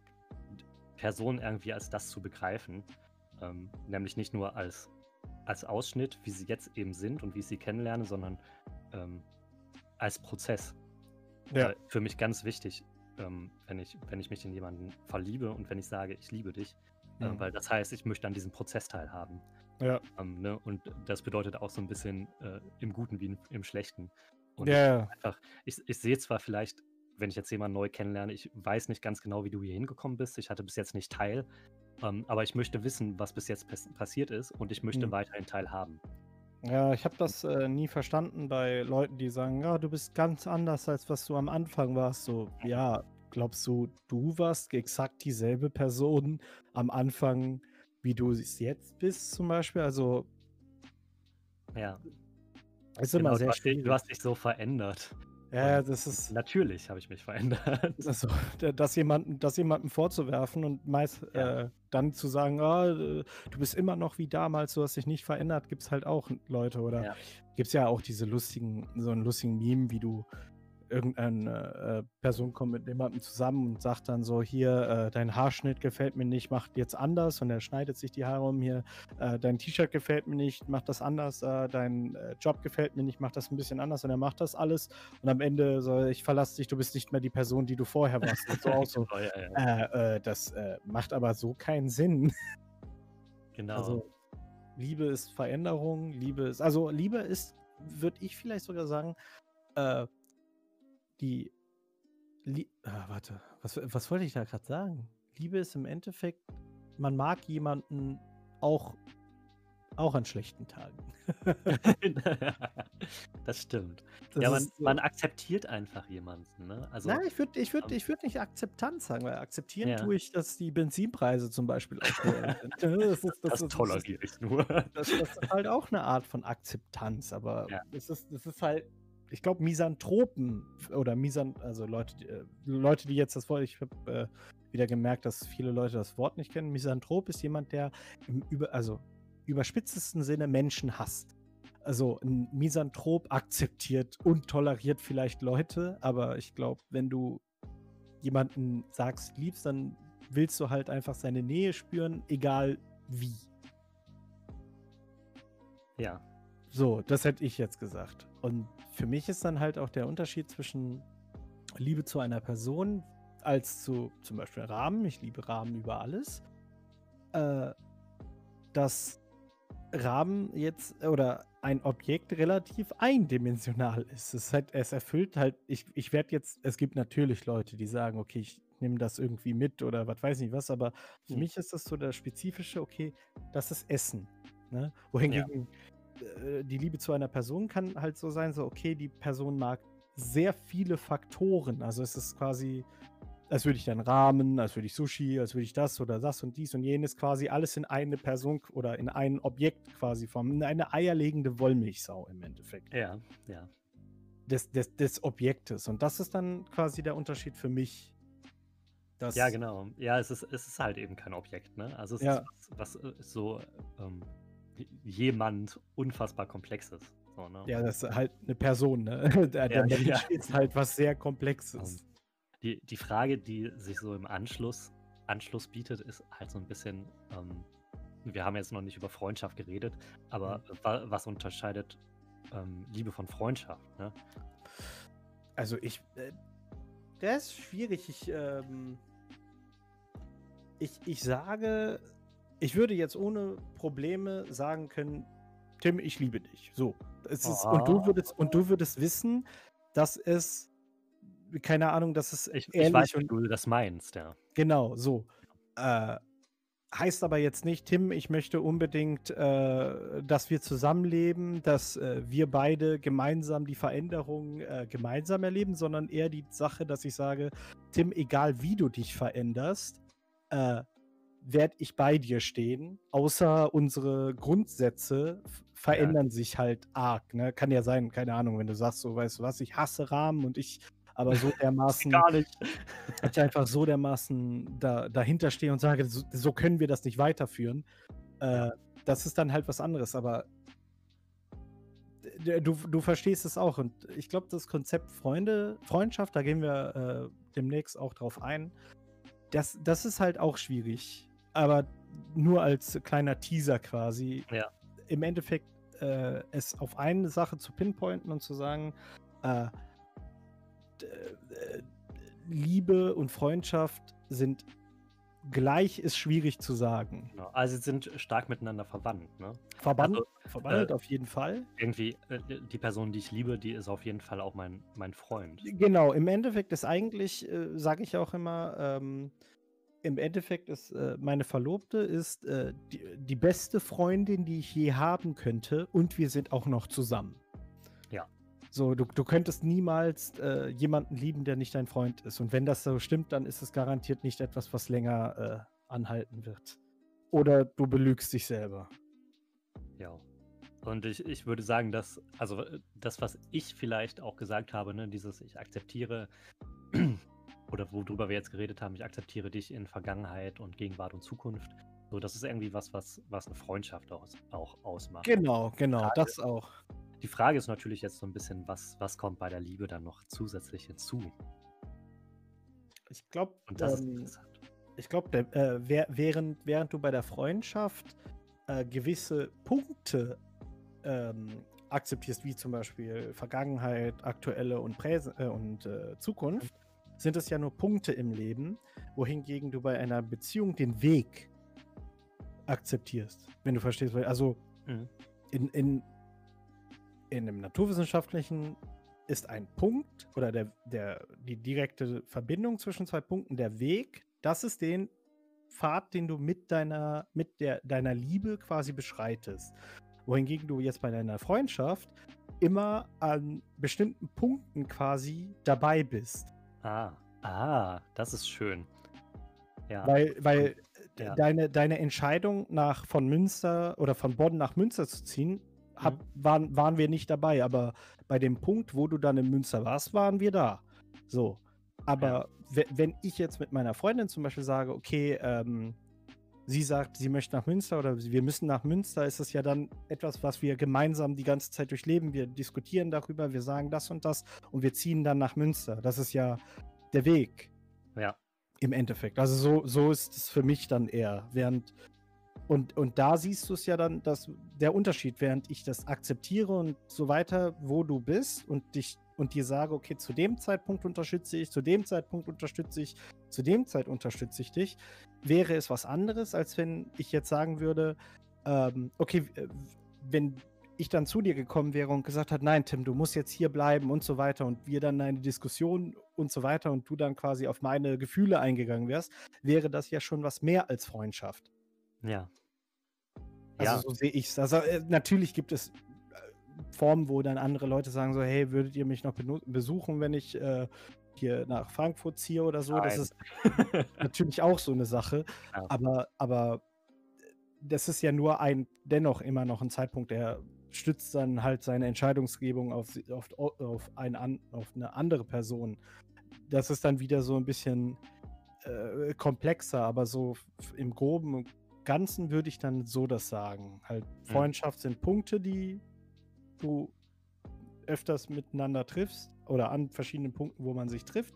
Personen irgendwie als das zu begreifen, ähm, nämlich nicht nur als, als Ausschnitt, wie sie jetzt eben sind und wie ich sie kennenlerne, sondern ähm, als Prozess. Ja. Äh, für mich ganz wichtig, ähm, wenn, ich, wenn ich mich in jemanden verliebe und wenn ich sage, ich liebe dich, äh, mhm. äh, weil das heißt, ich möchte an diesem Prozess teilhaben. Ja. Ähm, ne? Und das bedeutet auch so ein bisschen äh, im Guten wie im, Schlechten. Und ja. einfach, ich, ich sehe zwar vielleicht, wenn ich jetzt jemanden neu kennenlerne, ich weiß nicht ganz genau, wie du hier hingekommen bist. Ich hatte bis jetzt nicht teil ähm, aber ich möchte wissen, was bis jetzt passiert ist und ich möchte mhm. weiterhin teilhaben. Ja, ich habe das äh, nie verstanden bei Leuten, die sagen, ja, du bist ganz anders, als was du am Anfang warst. So, ja, glaubst du, du warst exakt dieselbe Person am Anfang wie du es jetzt bist, zum Beispiel. Also. Ja. Ist immer Genau, sehr du hast, schwierig. du hast dich so verändert. ja, das ist. natürlich habe ich mich verändert. Also, das jemanden, das jemandem vorzuwerfen und meist Ja. äh, dann zu sagen, äh, du bist immer noch wie damals, du hast dich nicht verändert, gibt es halt auch Leute. Oder Ja. gibt es ja auch diese lustigen, so einen lustigen Meme, wie du irgendeine äh, Person kommt mit jemandem zusammen und sagt dann so, hier, äh, dein Haarschnitt gefällt mir nicht, mach jetzt anders und er schneidet sich die Haare um hier, äh, dein T-Shirt gefällt mir nicht, mach das anders, äh, dein äh, Job gefällt mir nicht, mach das ein bisschen anders und er macht das alles und am Ende so, ich verlasse dich, du bist nicht mehr die Person, die du vorher warst. So auch so. Genau, ja, ja. Äh, das macht aber so keinen Sinn. genau. Also Liebe ist Veränderung, Liebe ist, also Liebe ist, würde ich vielleicht sogar sagen, äh, die, Lie ah, warte, was, was wollte ich da gerade sagen? Liebe ist im Endeffekt, man mag jemanden auch, auch an schlechten Tagen. das stimmt. Das ja, man, so- man akzeptiert einfach jemanden. Ne? Also, Nein, ich würde ich würd, ähm, ich würd nicht Akzeptanz sagen, weil akzeptieren Ja. tue ich, dass die Benzinpreise zum Beispiel sind. Das ist, das, ist- toleriere ich nur. Das, das ist halt auch eine Art von Akzeptanz, aber Ja. das, ist, das ist halt, ich glaube, Misanthropen oder Misan, also Leute, die, äh, Leute, die jetzt das Wort, ich habe äh, wieder gemerkt, dass viele Leute das Wort nicht kennen. Misanthrop ist jemand, der im über, also überspitztesten Sinne Menschen hasst. Also ein Misanthrop akzeptiert und toleriert vielleicht Leute, aber ich glaube, wenn du jemanden sagst, liebst, dann willst du halt einfach seine Nähe spüren, egal wie. Ja, So, das hätte ich jetzt gesagt. Und für mich ist dann halt auch der Unterschied zwischen Liebe zu einer Person als zu zum Beispiel Rahmen. Ich liebe Rahmen über alles. Äh, dass Rahmen jetzt oder ein Objekt relativ eindimensional ist. Es, halt, es erfüllt halt, ich, ich werde jetzt, es gibt natürlich Leute, die sagen, okay, ich nehme das irgendwie mit oder was weiß nicht was, aber für Hm. mich ist das so das Spezifische, okay, das ist Essen. Ne? Wohingegen äh, die Liebe zu einer Person kann halt so sein, so, okay, die Person mag sehr viele Faktoren. Also es ist quasi, als würde ich dann Rahmen, als würde ich Sushi, als würde ich das oder das und dies und jenes quasi alles in eine Person oder in ein Objekt quasi formen. In eine eierlegende Wollmilchsau im Endeffekt. ja, ja. Des, des, des Objektes. Und das ist dann quasi der Unterschied für mich. Dass, Ja, genau. Ja, es ist, es ist halt eben kein Objekt, ne? Also es Ja. ist was, was äh, so ähm, jemand unfassbar komplexes. So, ne? Ja, das ist halt eine Person, ne? Der, der Ja, Mensch ja. ist halt was sehr Komplexes. Die, die Frage, die sich so im Anschluss, Anschluss bietet, ist halt so ein bisschen, ähm, wir haben jetzt noch nicht über Freundschaft geredet, aber Mhm. wa was unterscheidet ähm, Liebe von Freundschaft? Ne? Also ich, äh, der ist schwierig. Ich, ähm, ich, ich sage, ich würde jetzt ohne Probleme sagen können, Tim, ich liebe dich. So. Es ist, und, du Ah. würdest, und du würdest wissen, dass es, keine Ahnung, dass es Ich, ich weiß, wie du das meinst, ja. Genau, so. Äh, heißt aber jetzt nicht, Tim, ich möchte unbedingt, äh, dass wir zusammenleben, dass äh, wir beide gemeinsam die Veränderung äh, gemeinsam erleben, sondern eher die Sache, dass ich sage, Tim, egal wie du dich veränderst, äh, werde ich bei dir stehen, außer unsere Grundsätze verändern sich halt arg. Ne? Kann ja sein, keine Ahnung, wenn du sagst, so weißt du was, ich hasse Rahmen und ich aber so dermaßen nicht. ich einfach so dermaßen da, dahinter stehe und sage, so, so können wir das nicht weiterführen. Äh, das ist dann halt was anderes, aber du, du verstehst es auch. Und ich glaube, das Konzept Freunde, Freundschaft, da gehen wir äh, demnächst auch drauf ein. Das, das ist halt auch schwierig. Aber nur als kleiner Teaser quasi. Ja. Im Endeffekt äh, es auf eine Sache zu pinpointen und zu sagen, äh, äh, Liebe und Freundschaft sind gleich, ist schwierig zu sagen. Genau. Also sie sind stark miteinander verwandt, ne? Verbannt, Also, verbandelt äh, auf jeden Fall. Irgendwie, äh, die Person, die ich liebe, die ist auf jeden Fall auch mein, mein Freund. Genau, im Endeffekt ist eigentlich, äh, sage ich auch immer, ähm, im Endeffekt ist äh, meine Verlobte ist äh, die, die beste Freundin, die ich je haben könnte und wir sind auch noch zusammen. Ja. So, du, du könntest niemals äh, jemanden lieben, der nicht dein Freund ist. Und wenn das so stimmt, dann ist es garantiert nicht etwas, was länger äh, anhalten wird. oder du belügst dich selber. Ja. Und ich, ich würde sagen, dass, also äh, das, was ich vielleicht auch gesagt habe, ne, dieses Ich akzeptiere, oder worüber wir jetzt geredet haben, ich akzeptiere dich in Vergangenheit und Gegenwart und Zukunft. So, das ist irgendwie was, was, was eine Freundschaft aus, auch ausmacht. Genau, genau, Frage, das auch. Die Frage ist natürlich jetzt so ein bisschen, was, was kommt bei der Liebe dann noch zusätzlich hinzu? Ich glaube, ähm, ich glaube, äh, während, während du bei der Freundschaft äh, gewisse Punkte ähm, akzeptierst, wie zum Beispiel Vergangenheit, aktuelle und, Präse äh, und äh, Zukunft, sind es ja nur Punkte im Leben, wohingegen du bei einer Beziehung den Weg akzeptierst, wenn du verstehst. Also mhm. in, in, in einem naturwissenschaftlichen ist ein Punkt oder der, der, die direkte Verbindung zwischen zwei Punkten der Weg, das ist den Pfad, den du mit deiner, mit der, deiner Liebe quasi beschreitest wohingegen du jetzt bei deiner Freundschaft immer an bestimmten Punkten quasi dabei bist. Ah, ah, das ist schön. Ja. Weil, weil ja. deine, deine Entscheidung nach von Münster oder von Bonn nach Münster zu ziehen, hab, mhm. waren, waren wir nicht dabei. Aber bei dem Punkt, wo du dann in Münster warst, waren wir da. So. Aber ja. wenn ich jetzt mit meiner Freundin zum Beispiel sage, okay, ähm, sie sagt, sie möchte nach Münster oder wir müssen nach Münster, ist es ja dann etwas, was wir gemeinsam die ganze Zeit durchleben. Wir diskutieren darüber, wir sagen das und das und wir ziehen dann nach Münster. Das ist ja der Weg. Ja. Im Endeffekt. Also so, so ist es für mich dann eher. Während und, und da siehst du es ja dann, dass der Unterschied, während ich das akzeptiere und so weiter, wo du bist und dich und dir sage, okay, zu dem Zeitpunkt unterstütze ich, zu dem Zeitpunkt unterstütze ich, zu dem Zeit unterstütze ich dich, wäre es was anderes, als wenn ich jetzt sagen würde, ähm, okay, wenn ich dann zu dir gekommen wäre und gesagt hat, nein, Tim, du musst jetzt hier bleiben und so weiter und wir dann eine Diskussion und so weiter und du dann quasi auf meine Gefühle eingegangen wärst, wäre das ja schon was mehr als Freundschaft. Ja. Also ja. so sehe ich es. Also äh, natürlich gibt es Formen, wo dann andere Leute sagen so, hey, würdet ihr mich noch besuchen, wenn ich äh, hier nach Frankfurt ziehe oder so? Nein. Das ist natürlich auch so eine Sache. Ja. Aber, aber das ist ja nur ein, dennoch immer noch ein Zeitpunkt, der stützt dann halt seine Entscheidungsgebung auf, auf, auf, ein, auf eine andere Person. Das ist dann wieder so ein bisschen äh, komplexer, aber so im Groben und Ganzen würde ich dann so das sagen. Halt, mhm. Freundschaft sind Punkte, die du öfters miteinander triffst oder an verschiedenen Punkten, wo man sich trifft,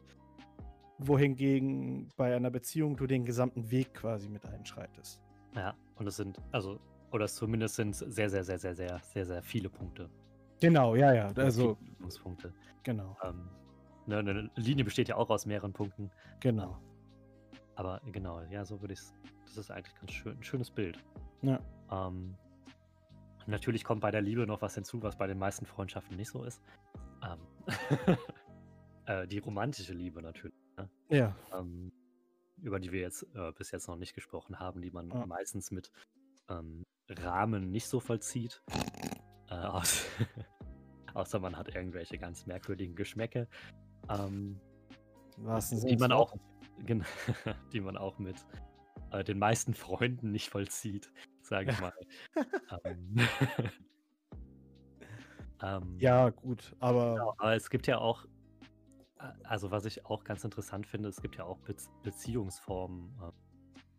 wohingegen bei einer Beziehung du den gesamten Weg quasi mit einschreitest. Ja, und es sind, also, oder zumindest sind es sehr, sehr, sehr, sehr, sehr, sehr, sehr viele Punkte. Genau, ja, ja. Also. Punkte. Genau. Ähm, ne, eine Linie besteht ja auch aus mehreren Punkten. Genau. Aber genau, ja, so würde ich es. Das ist eigentlich ganz schön, ein schönes Bild. Ja. Ähm, Natürlich kommt bei der Liebe noch was hinzu, was bei den meisten Freundschaften nicht so ist. Ähm, äh, die romantische Liebe natürlich. Ne? Ja. Ähm, über die wir jetzt äh, bis jetzt noch nicht gesprochen haben, die man ja. meistens mit ähm, Rahmen nicht so vollzieht. Äh, aus außer man hat irgendwelche ganz merkwürdigen Geschmäcke. Ähm, was die man auch, die man auch mit äh, den meisten Freunden nicht vollzieht sage ich mal. ähm, ähm, ja, gut, aber. Genau, aber es gibt ja auch, also was ich auch ganz interessant finde, es gibt ja auch Be Beziehungsformen, äh,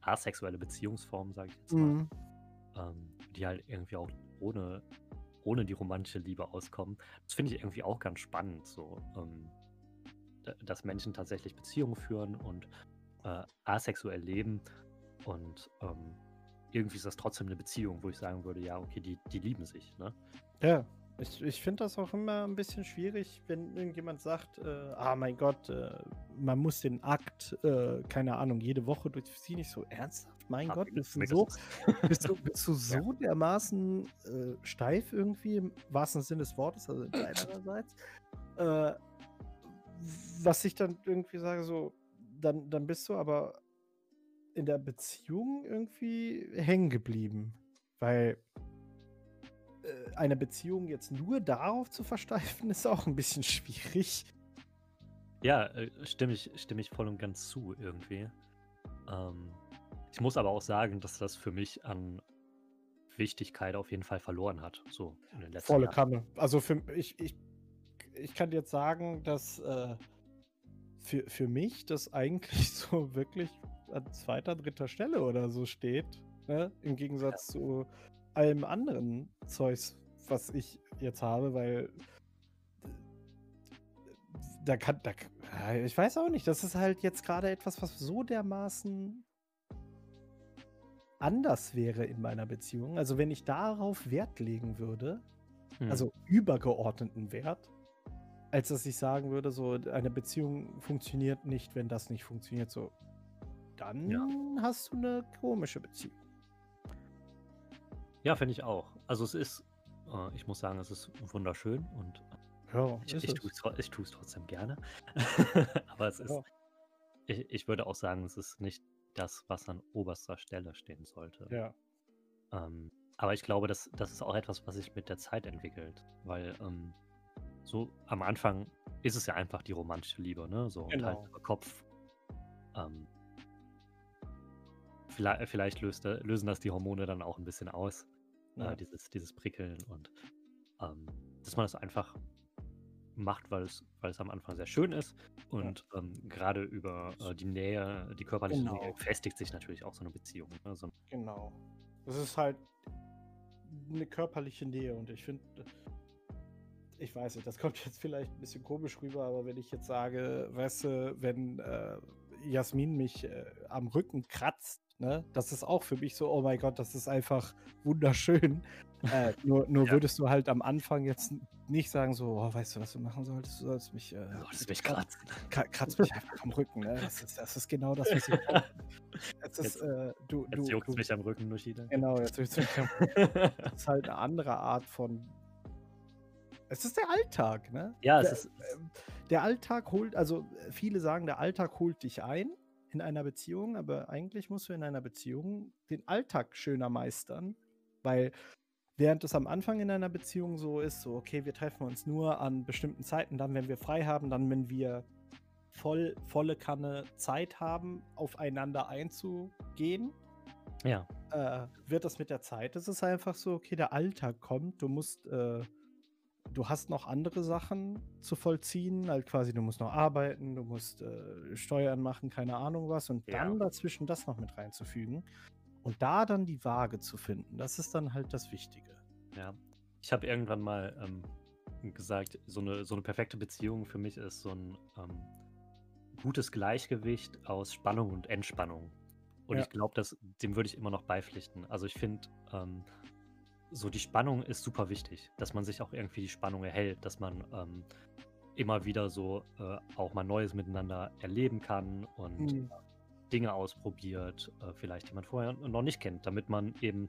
asexuelle Beziehungsformen, sage ich jetzt mal, mhm. ähm, die halt irgendwie auch ohne, ohne die romantische Liebe auskommen. Das finde ich irgendwie auch ganz spannend, so, ähm, dass Menschen tatsächlich Beziehungen führen und äh, asexuell leben und ähm, irgendwie ist das trotzdem eine Beziehung, wo ich sagen würde, ja, okay, die, die lieben sich. Ne? Ja, ich, ich finde das auch immer ein bisschen schwierig, wenn irgendjemand sagt, äh, ah mein Gott, äh, man muss den Akt, äh, keine Ahnung, jede Woche durchziehen. Nicht so ernsthaft, mein Ach, Gott, bist du, so, bist, du, bist du so dermaßen äh, steif irgendwie, im wahrsten Sinne des Wortes, also einerseits. Äh, was ich dann irgendwie sage, so, dann, dann bist du aber in der Beziehung irgendwie hängen geblieben. Weil eine Beziehung jetzt nur darauf zu versteifen, ist auch ein bisschen schwierig. Ja, äh, stimme ich, stimme ich voll und ganz zu irgendwie. Ähm, Ich muss aber auch sagen, dass das für mich an Wichtigkeit auf jeden Fall verloren hat. So in den letzten Volle Jahren. Kanne. Also für ich, ich, ich kann jetzt sagen, dass äh, für, für mich das eigentlich so wirklich an zweiter, dritter Stelle oder so steht. Ne? Im Gegensatz zu allem anderen Zeugs, was ich jetzt habe, weil äh, da kann, da, ja, ich weiß auch nicht, das ist halt jetzt gerade etwas, was so dermaßen anders wäre in meiner Beziehung. Also wenn ich darauf Wert legen würde, Hm. also übergeordneten Wert, als dass ich sagen würde, so eine Beziehung funktioniert nicht, wenn das nicht funktioniert, so dann Ja. hast du eine komische Beziehung. Ja, finde ich auch. Also es ist, äh, ich muss sagen, es ist wunderschön und Ja, ich, ich tue es trotzdem gerne. Aber es ist, Ja. ich, ich würde auch sagen, es ist nicht das, was an oberster Stelle stehen sollte. Ja. Ähm, aber ich glaube, das, das ist auch etwas, was sich mit der Zeit entwickelt. Weil ähm, so am Anfang ist es ja einfach die romantische Liebe, ne? So und halt Genau. Kopf. Ähm, vielleicht vielleicht löst, lösen das die Hormone dann auch ein bisschen aus. Ja. Äh, dieses, dieses Prickeln und ähm, dass man das einfach macht, weil es, weil es am Anfang sehr schön ist. Und ähm, gerade über äh, die Nähe, die körperliche Genau. Nähe festigt sich natürlich auch so eine Beziehung. Ne? So, Genau. Das ist halt eine körperliche Nähe und ich finde, ich weiß nicht, das kommt jetzt vielleicht ein bisschen komisch rüber, aber wenn ich jetzt sage, weißt du, wenn äh, Jasmin mich äh, am Rücken kratzt, ne, das ist auch für mich so, oh mein Gott, das ist einfach wunderschön. Äh, nur nur Ja. würdest du halt am Anfang jetzt nicht sagen, so, oh, weißt du, was du machen solltest? Du sollst mich, äh, ist mich kratzen. Kra- kratz mich einfach am Rücken. Ne? Das, ist, das ist genau das, was ich. Es ist, Jetzt- äh, du, Jetzt du, juckt du, mich am Rücken, Nushida. Genau, jetzt juckt's mich am Das ist halt eine andere Art von. Es ist der Alltag, ne? ja, es der, ist, ähm, der Alltag holt, also äh, viele sagen, der Alltag holt dich ein in einer Beziehung, aber eigentlich musst du in einer Beziehung den Alltag schöner meistern, weil während es am Anfang in einer Beziehung so ist, so, okay, wir treffen uns nur an bestimmten Zeiten, dann, wenn wir frei haben, dann, wenn wir voll, volle Kanne Zeit haben, aufeinander einzugehen, ja, äh, wird das mit der Zeit. Es ist einfach so, okay, der Alltag kommt, du musst, äh, du hast noch andere Sachen zu vollziehen, halt quasi, du musst noch arbeiten, du musst äh, Steuern machen, keine Ahnung was, und Ja. dann dazwischen das noch mit reinzufügen und da dann die Waage zu finden, das ist dann halt das Wichtige. ja. Ich habe irgendwann mal ähm, gesagt, so eine, so eine perfekte Beziehung für mich ist so ein ähm, gutes Gleichgewicht aus Spannung und Entspannung. Und Ja. ich glaube, dem würde ich immer noch beipflichten. Also ich finde, ähm, so die Spannung ist super wichtig, dass man sich auch irgendwie die Spannung erhält, dass man ähm, immer wieder so äh, auch mal Neues miteinander erleben kann und Mhm. Dinge ausprobiert, äh, vielleicht die man vorher noch nicht kennt, damit man eben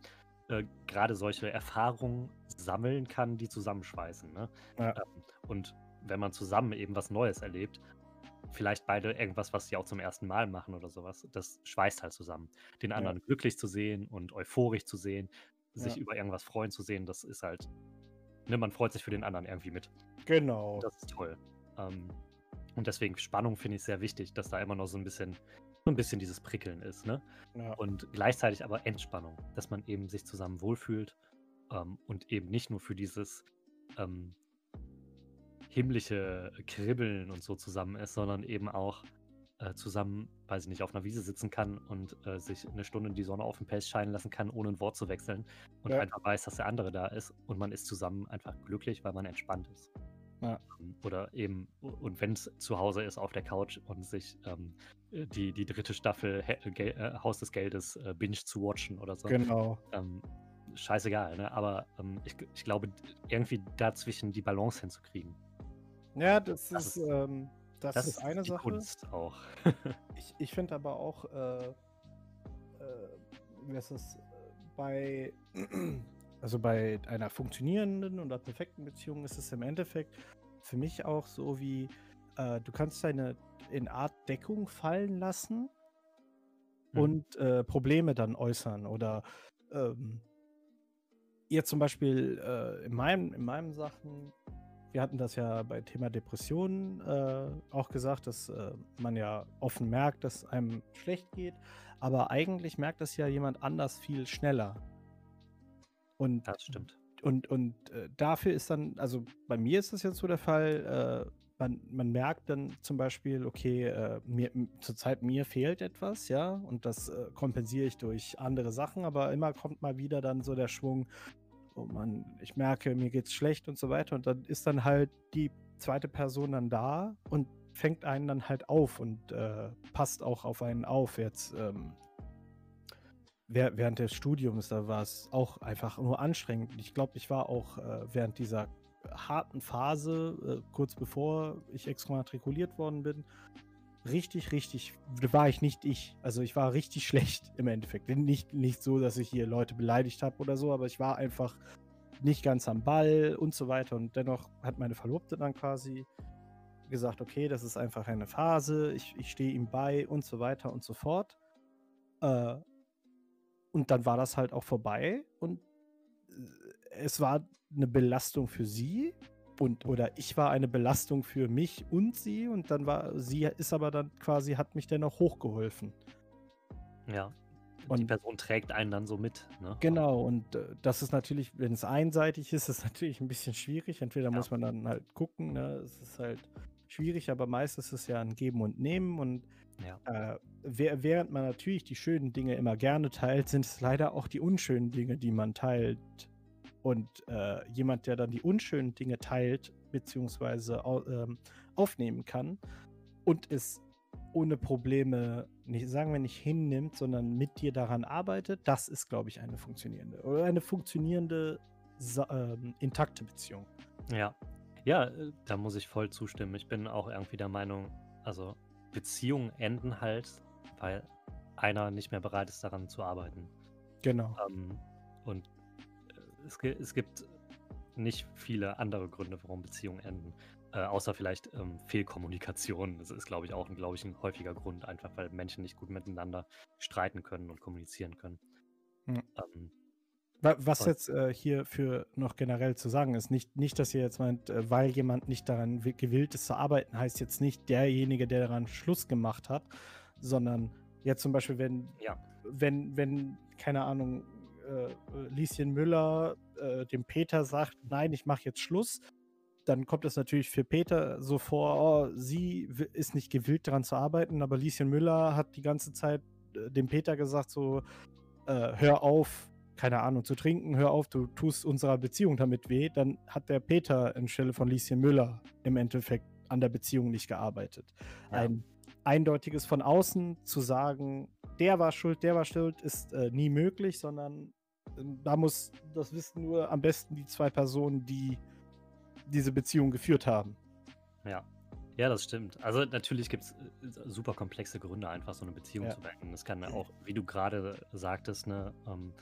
äh, gerade solche Erfahrungen sammeln kann, die zusammenschweißen. Ne? Ja. Ähm, und wenn man zusammen eben was Neues erlebt, vielleicht beide irgendwas, was sie auch zum ersten Mal machen oder sowas, das schweißt halt zusammen. Den Ja. anderen glücklich zu sehen und euphorisch zu sehen, sich Ja. über irgendwas freuen zu sehen, das ist halt, ne, man freut sich für den anderen irgendwie mit. Genau. Das ist toll. Ähm, und deswegen Spannung finde ich sehr wichtig, dass da immer noch so ein bisschen, so ein bisschen dieses Prickeln ist, ne? ja. Und gleichzeitig aber Entspannung, dass man eben sich zusammen wohlfühlt ähm, und eben nicht nur für dieses ähm, himmlische Kribbeln und so zusammen ist, sondern eben auch äh, zusammen, weiß ich nicht, auf einer Wiese sitzen kann und äh, sich eine Stunde die Sonne auf den Pelz scheinen lassen kann, ohne ein Wort zu wechseln und Ja. einfach weiß, dass der andere da ist und man ist zusammen einfach glücklich, weil man entspannt ist. Ja. Ähm, Oder eben, und wenn es zu Hause ist auf der Couch und sich ähm, äh, die, die dritte Staffel He Gel äh, Haus des Geldes äh, binge zu watchen oder so. Genau. Ähm, scheißegal, ne? Aber ähm, ich, ich glaube, irgendwie dazwischen die Balance hinzukriegen. Ja, das, Das ist, ist- ähm, das, Das ist eine die Sache. Kunst auch. Ich, ich finde aber auch, äh, äh, heißt das, äh, bei, also bei einer funktionierenden oder perfekten Beziehung ist es im Endeffekt für mich auch so wie, äh, du kannst deine in Art Deckung fallen lassen Hm. und äh, Probleme dann äußern oder ähm, ihr zum Beispiel äh, in, meinem, in meinen Sachen, wir hatten das ja bei Thema Depressionen äh, auch gesagt, dass äh, man ja offen merkt, dass einem schlecht geht. aber eigentlich merkt das ja jemand anders viel schneller. Und, Das stimmt. und, und äh, dafür ist dann, also bei mir ist das jetzt so der Fall, äh, man, man merkt dann zum Beispiel, okay, äh, mir, zurzeit mir fehlt etwas, ja, und das äh, kompensiere ich durch andere Sachen, aber immer kommt mal wieder dann so der Schwung, oh Mann, ich merke, mir geht's schlecht und so weiter. Und dann ist dann halt die zweite Person dann da und fängt einen dann halt auf und äh, passt auch auf einen auf. Jetzt ähm, während des Studiums, da war es auch einfach nur anstrengend. Ich glaube, ich war auch äh, während dieser harten Phase, äh, kurz bevor ich exmatrikuliert worden bin, richtig, richtig, war ich nicht ich. Also ich war richtig schlecht im Endeffekt. Nicht, nicht so, dass ich hier Leute beleidigt habe oder so, aber ich war einfach nicht ganz am Ball und so weiter. Und dennoch hat meine Verlobte dann quasi gesagt, okay, das ist einfach eine Phase, ich, ich stehe ihm bei und so weiter und so fort. Äh, und dann war das halt auch vorbei und äh, es war eine Belastung für sie und oder ich war eine Belastung für mich und sie und dann war sie ist aber dann quasi hat mich dennoch hochgeholfen. Ja. die Und Person trägt einen dann so mit. Ne? genau und äh, das ist natürlich, wenn es einseitig ist, ist natürlich ein bisschen schwierig. Entweder Ja. muss man dann halt gucken, ne? es ist halt schwierig, aber meistens ist es ja ein Geben und Nehmen und Ja. äh, während man natürlich die schönen Dinge immer gerne teilt, sind es leider auch die unschönen Dinge, die man teilt. Und äh, jemand, der dann die unschönen Dinge teilt, beziehungsweise ähm, aufnehmen kann und es ohne Probleme, nicht, sagen wir nicht hinnimmt, sondern mit dir daran arbeitet, das ist, glaube ich, eine funktionierende oder eine funktionierende, ähm, intakte Beziehung. Ja. Ja, äh, da muss ich voll zustimmen. Ich bin auch irgendwie der Meinung, also Beziehungen enden halt, weil einer nicht mehr bereit ist, daran zu arbeiten. Genau. Ähm, und es, es gibt nicht viele andere Gründe, warum Beziehungen enden. Äh, außer vielleicht ähm, Fehlkommunikation. Das ist, glaube ich, auch ein, glaube ich, ein häufiger Grund, einfach weil Menschen nicht gut miteinander streiten können und kommunizieren können. Ja. Ähm, Wa- Was jetzt äh, hier für noch generell zu sagen ist, nicht, nicht, dass ihr jetzt meint, äh, weil jemand nicht daran wi- gewillt ist zu arbeiten, heißt jetzt nicht derjenige, der daran Schluss gemacht hat, sondern jetzt zum Beispiel, wenn, Ja. wenn, wenn, keine Ahnung, äh, äh, Lieschen Müller äh, dem Peter sagt, nein, ich mache jetzt Schluss, dann kommt es natürlich für Peter so vor, oh, sie ist nicht gewillt daran zu arbeiten, aber Lieschen Müller hat die ganze Zeit äh, dem Peter gesagt, so, äh, hör auf, keine Ahnung, zu trinken, hör auf, du tust unserer Beziehung damit weh, dann hat der Peter anstelle von Lieschen Müller im Endeffekt an der Beziehung nicht gearbeitet. Ja. Ein eindeutiges von außen zu sagen, der war schuld, der war schuld, ist äh, nie möglich, sondern ähm, da muss das wissen nur am besten die zwei Personen, die diese Beziehung geführt haben. Ja. Ja, das stimmt. Also natürlich gibt es super komplexe Gründe, einfach so eine Beziehung Ja. zu beenden. Das kann auch, wie du gerade sagtest, ne, ähm,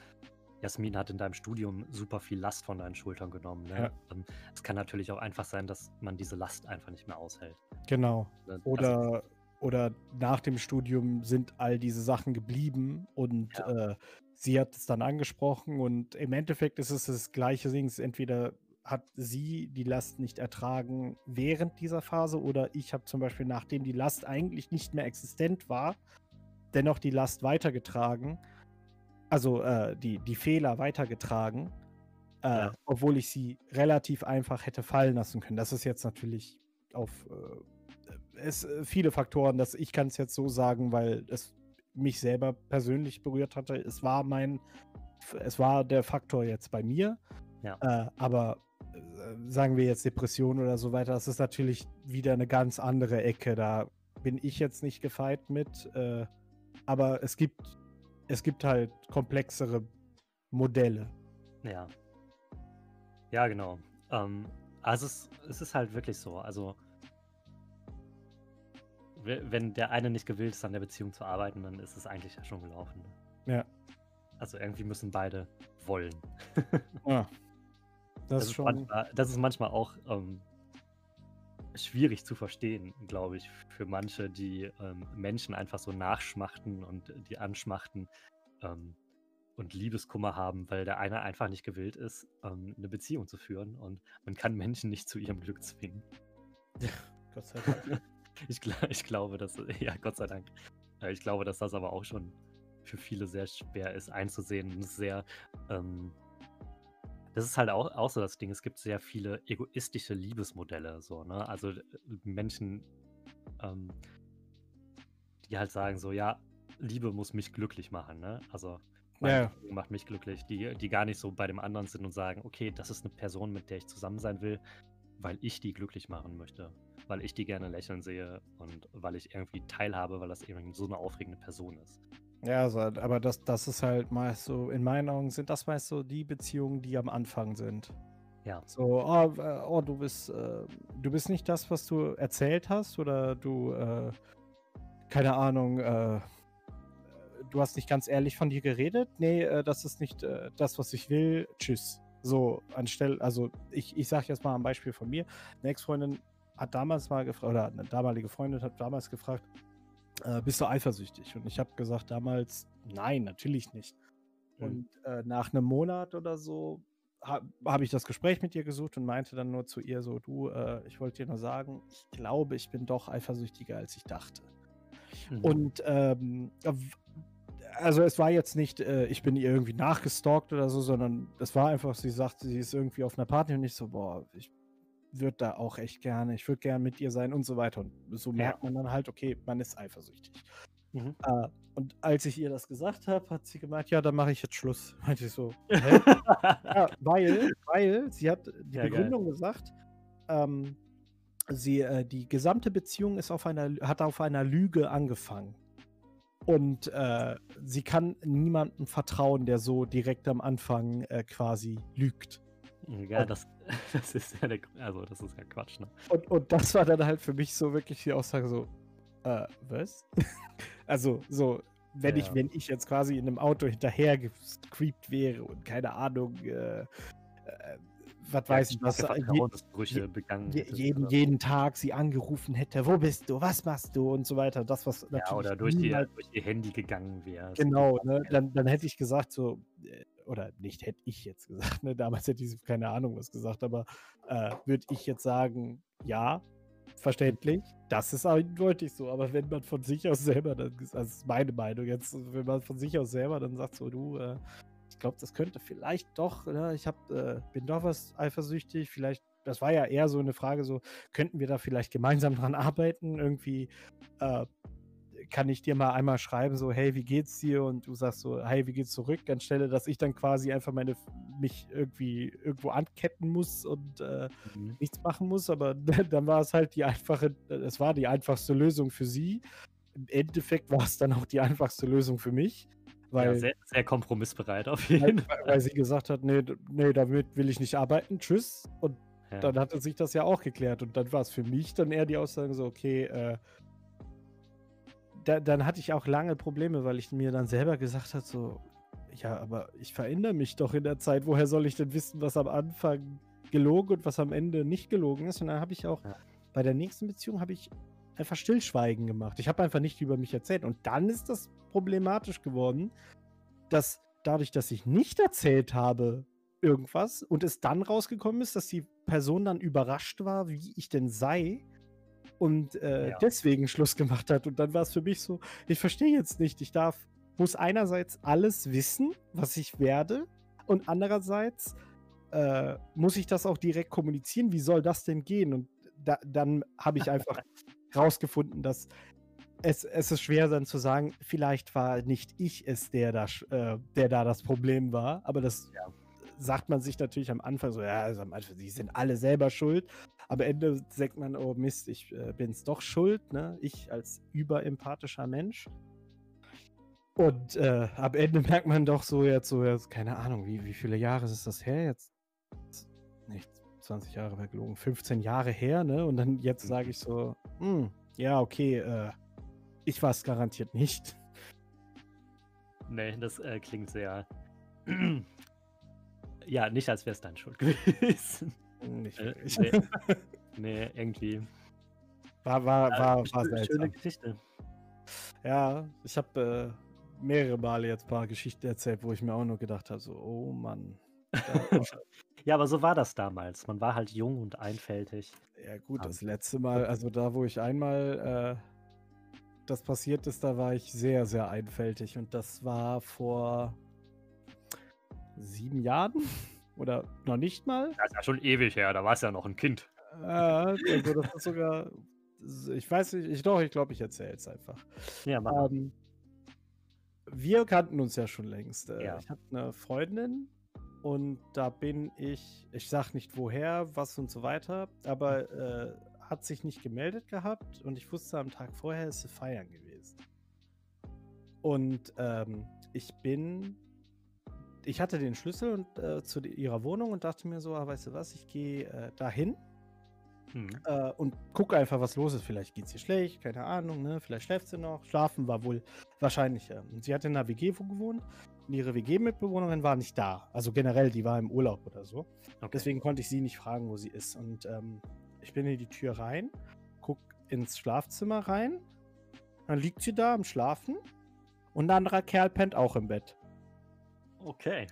Jasmin hat in deinem Studium super viel Last von deinen Schultern genommen. Ne? Ja. Ähm, es kann natürlich auch einfach sein, dass man diese Last einfach nicht mehr aushält. Genau. Ne? Also, Oder, nach dem Studium sind all diese Sachen geblieben und Ja. äh, sie hat es dann angesprochen und im Endeffekt ist es das gleiche Ding. Entweder hat sie die Last nicht ertragen während dieser Phase oder ich habe zum Beispiel, nachdem die Last eigentlich nicht mehr existent war, dennoch die Last weitergetragen, also äh, die, die Fehler weitergetragen, äh, Ja. obwohl ich sie relativ einfach hätte fallen lassen können. Das ist jetzt natürlich auf äh, es äh, viele Faktoren, dass ich kann es jetzt so sagen, weil es mich selber persönlich berührt hatte. Es war mein, es war der Faktor jetzt bei mir. Ja. Äh, aber äh, sagen wir jetzt Depression oder so weiter, das ist natürlich wieder eine ganz andere Ecke. Da bin ich jetzt nicht gefeit mit. Äh, aber es gibt, es gibt halt komplexere Modelle. Ja. Ja, genau. Ähm, also es, es ist halt wirklich so. Also wenn der eine nicht gewillt ist, an der Beziehung zu arbeiten, dann ist es eigentlich ja schon gelaufen. Ja. Also irgendwie müssen beide wollen. Ja. Das, Das ist schon. manchmal, das ist manchmal auch ähm, schwierig zu verstehen, glaube ich, für manche, die ähm, Menschen einfach so nachschmachten und die anschmachten ähm, und Liebeskummer haben, weil der eine einfach nicht gewillt ist, ähm, eine Beziehung zu führen und man kann Menschen nicht zu ihrem Glück zwingen. Gott sei Dank. Ich, ich glaube, dass, ja, Gott sei Dank. Äh, Ich glaube, dass das aber auch schon für viele sehr schwer ist einzusehen. Sehr, ähm, das ist halt auch, auch so das Ding. Es gibt sehr viele egoistische Liebesmodelle, so, ne? Also Menschen, ähm, die halt sagen so, ja, Liebe muss mich glücklich machen, ne? Also meine Ja. macht mich glücklich, die, die gar nicht so bei dem anderen sind und sagen, okay, das ist eine Person, mit der ich zusammen sein will, weil ich die glücklich machen möchte, weil ich die gerne lächeln sehe und weil ich irgendwie teilhabe, weil das eben so eine aufregende Person ist. Ja, so, aber das, das ist halt meist so, in meinen Augen sind das meist so die Beziehungen, die am Anfang sind. Ja. So, oh, äh, oh du bist, äh, du bist nicht das, was du erzählt hast, oder du, äh, keine Ahnung, äh, du hast nicht ganz ehrlich von dir geredet. Nee, äh, das ist nicht äh, das, was ich will. Tschüss. So, anstelle, also ich, ich sage jetzt mal ein Beispiel von mir. Eine Ex-Freundin hat damals mal gefragt, oder eine damalige Freundin hat damals gefragt, äh, bist du eifersüchtig? Und ich habe gesagt damals, nein, natürlich nicht. Mhm. Und äh, nach einem Monat oder so habe hab ich das Gespräch mit ihr gesucht und meinte dann nur zu ihr so, du, äh, ich wollte dir nur sagen, ich glaube, ich bin doch eifersüchtiger, als ich dachte. Mhm. Und ähm, also es war jetzt nicht, äh, ich bin ihr irgendwie nachgestalkt oder so, sondern es war einfach, sie sagt, sie ist irgendwie auf einer Party und ich so, boah, ich würde da auch echt gerne, ich würde gerne mit ihr sein und so weiter. Und so Ja. merkt man dann halt, okay, man ist eifersüchtig. Mhm. Äh, und als ich ihr das gesagt habe, hat sie gemeint, ja, dann mache ich jetzt Schluss. Meinte ich so, ja, weil, weil sie hat die Ja, geil. Begründung gesagt, ähm, sie, äh, die gesamte Beziehung ist auf einer, hat auf einer Lüge angefangen. Und äh, sie kann niemandem vertrauen, der so direkt am Anfang äh, quasi lügt. Ja, Und- das, das ist ja der, also das ist ja Quatsch, ne? Und, und das war dann halt für mich so wirklich die Aussage so, äh, was? also so, wenn ich, Ja. wenn ich jetzt quasi in einem Auto hinterher gecreept wäre und keine Ahnung, äh, äh, was weiß ich, was, je, begangen je, jeden, jeden Tag sie angerufen hätte, wo bist du, was machst du und so weiter. Das, was Ja, natürlich oder durch, die, durch ihr Handy gegangen wäre. Genau, ne? dann, dann hätte ich gesagt, so, äh, oder nicht hätte ich jetzt gesagt, ne? damals hätte ich keine Ahnung was gesagt, aber äh, würde ich jetzt sagen, ja, verständlich, das ist eindeutig so, aber wenn man von sich aus selber, dann, ist- also das ist meine Meinung jetzt, wenn man von sich aus selber dann sagt, so, du, äh, ich glaube, das könnte vielleicht doch, ne? ich hab, äh, bin doch was eifersüchtig, vielleicht, das war ja eher so eine Frage, so, könnten wir da vielleicht gemeinsam dran arbeiten, irgendwie, äh, kann ich dir mal einmal schreiben, so, hey, wie geht's dir? Und du sagst so, hey, wie geht's zurück? Anstelle, dass ich dann quasi einfach meine, mich irgendwie irgendwo anketten muss und äh, Mhm. nichts machen muss. Aber dann war es halt die einfache, es war die einfachste Lösung für sie. Im Endeffekt war es dann auch die einfachste Lösung für mich. Weil, ja, sehr, sehr kompromissbereit auf weil, jeden Fall. weil sie gesagt hat, nee, nee, damit will ich nicht arbeiten, tschüss. Und Ja. dann hatte sich das ja auch geklärt. Und dann war es für mich dann eher die Aussage so, okay, äh, da, dann hatte ich auch lange Probleme, weil ich mir dann selber gesagt habe, so, ja, aber ich verändere mich doch in der Zeit. Woher soll ich denn wissen, was am Anfang gelogen und was am Ende nicht gelogen ist? Und dann habe ich auch Ja. bei der nächsten Beziehung habe ich einfach Stillschweigen gemacht. Ich habe einfach nicht über mich erzählt. Und dann ist das problematisch geworden, dass dadurch, dass ich nicht erzählt habe, irgendwas und es dann rausgekommen ist, dass die Person dann überrascht war, wie ich denn sei und äh, Ja. deswegen Schluss gemacht hat. Und dann war es für mich so, ich verstehe jetzt nicht, ich darf, muss einerseits alles wissen, was ich werde und andererseits äh, muss ich das auch direkt kommunizieren. Wie soll das denn gehen? Und da, dann habe ich einfach rausgefunden, dass es, es ist schwer dann zu sagen, vielleicht war nicht ich es, der da, äh, der da das Problem war, aber das Ja. Sagt man sich natürlich am Anfang so, ja, also am sind alle selber schuld. Am Ende sagt man, oh Mist, ich äh, bin es doch schuld, ne? Ich als überempathischer Mensch. Und äh, am Ende merkt man doch so jetzt so, jetzt, keine Ahnung, wie, wie viele Jahre ist das her jetzt? Nicht 20 Jahre wäre gelogen, 15 Jahre her, ne? Und dann jetzt sage ich so, hm, ja, okay, äh, ich war es garantiert nicht. Nee, das äh, klingt sehr. Ja, nicht als wäre es deine Schuld gewesen. Nicht Äh, nee. nee, irgendwie. War, war, Ja, war, war schöne, schöne seltsam. Geschichte. Ja, ich habe äh, mehrere Male jetzt ein paar Geschichten erzählt, wo ich mir auch nur gedacht habe, so, oh Mann. Ja, aber so war das damals. Man war halt jung und einfältig. ja gut, das letzte Mal, also da, wo ich einmal das passiert ist, da war ich sehr, sehr einfältig. Und das war vor sieben Jahren oder noch nicht mal. Das ist ja schon ewig her, da war es ja noch ein Kind. Äh, also das ist sogar, ich weiß nicht, ich doch, ich glaube, ich erzähle es einfach. Ja, mach. Ähm, wir kannten uns ja schon längst. Äh, Ja. Ich hatte eine Freundin und da bin ich, ich sag nicht woher, was und so weiter, aber äh, hat sich nicht gemeldet gehabt und ich wusste am Tag vorher ist sie feiern gewesen. Und ähm, ich bin, ich hatte den Schlüssel und, äh, zu ihrer Wohnung und dachte mir so, ah, weißt du was, ich gehe äh, dahin Hm. äh, und gucke einfach, was los ist. Vielleicht geht es ihr schlecht, keine Ahnung, ne? Vielleicht schläft sie noch. Schlafen war wohl wahrscheinlicher. Und sie hat in einer WG gewohnt und ihre WG-Mitbewohnerin war nicht da. Also generell, die war im Urlaub oder so. Okay. Deswegen konnte ich sie nicht fragen, wo sie ist. Und ähm, ich bin in die Tür rein, guck ins Schlafzimmer rein. Dann liegt sie da am Schlafen und ein anderer Kerl pennt auch im Bett. Okay.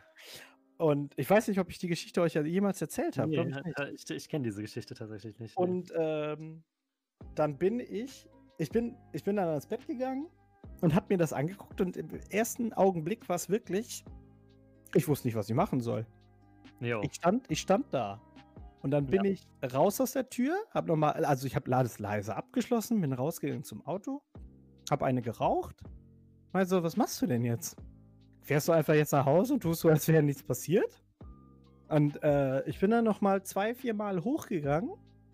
Und ich weiß nicht, ob ich die Geschichte euch jemals erzählt habe. Nee, ich nicht. äh, ich ich kenne diese Geschichte tatsächlich nicht. Und ähm, dann bin ich, ich bin, ich bin dann ans Bett gegangen und habe mir das angeguckt und im ersten Augenblick war es wirklich, ich wusste nicht, was ich machen soll. Jo. Ich stand, ich stand da. Und dann bin Ja. ich raus aus der Tür, habe nochmal, also ich habe Lades leise abgeschlossen, bin rausgegangen zum Auto, habe eine geraucht. Also, was machst du denn jetzt? Fährst du einfach jetzt nach Hause und tust so, als wäre nichts passiert? Und äh, ich bin dann nochmal zwei, vier Mal hochgegangen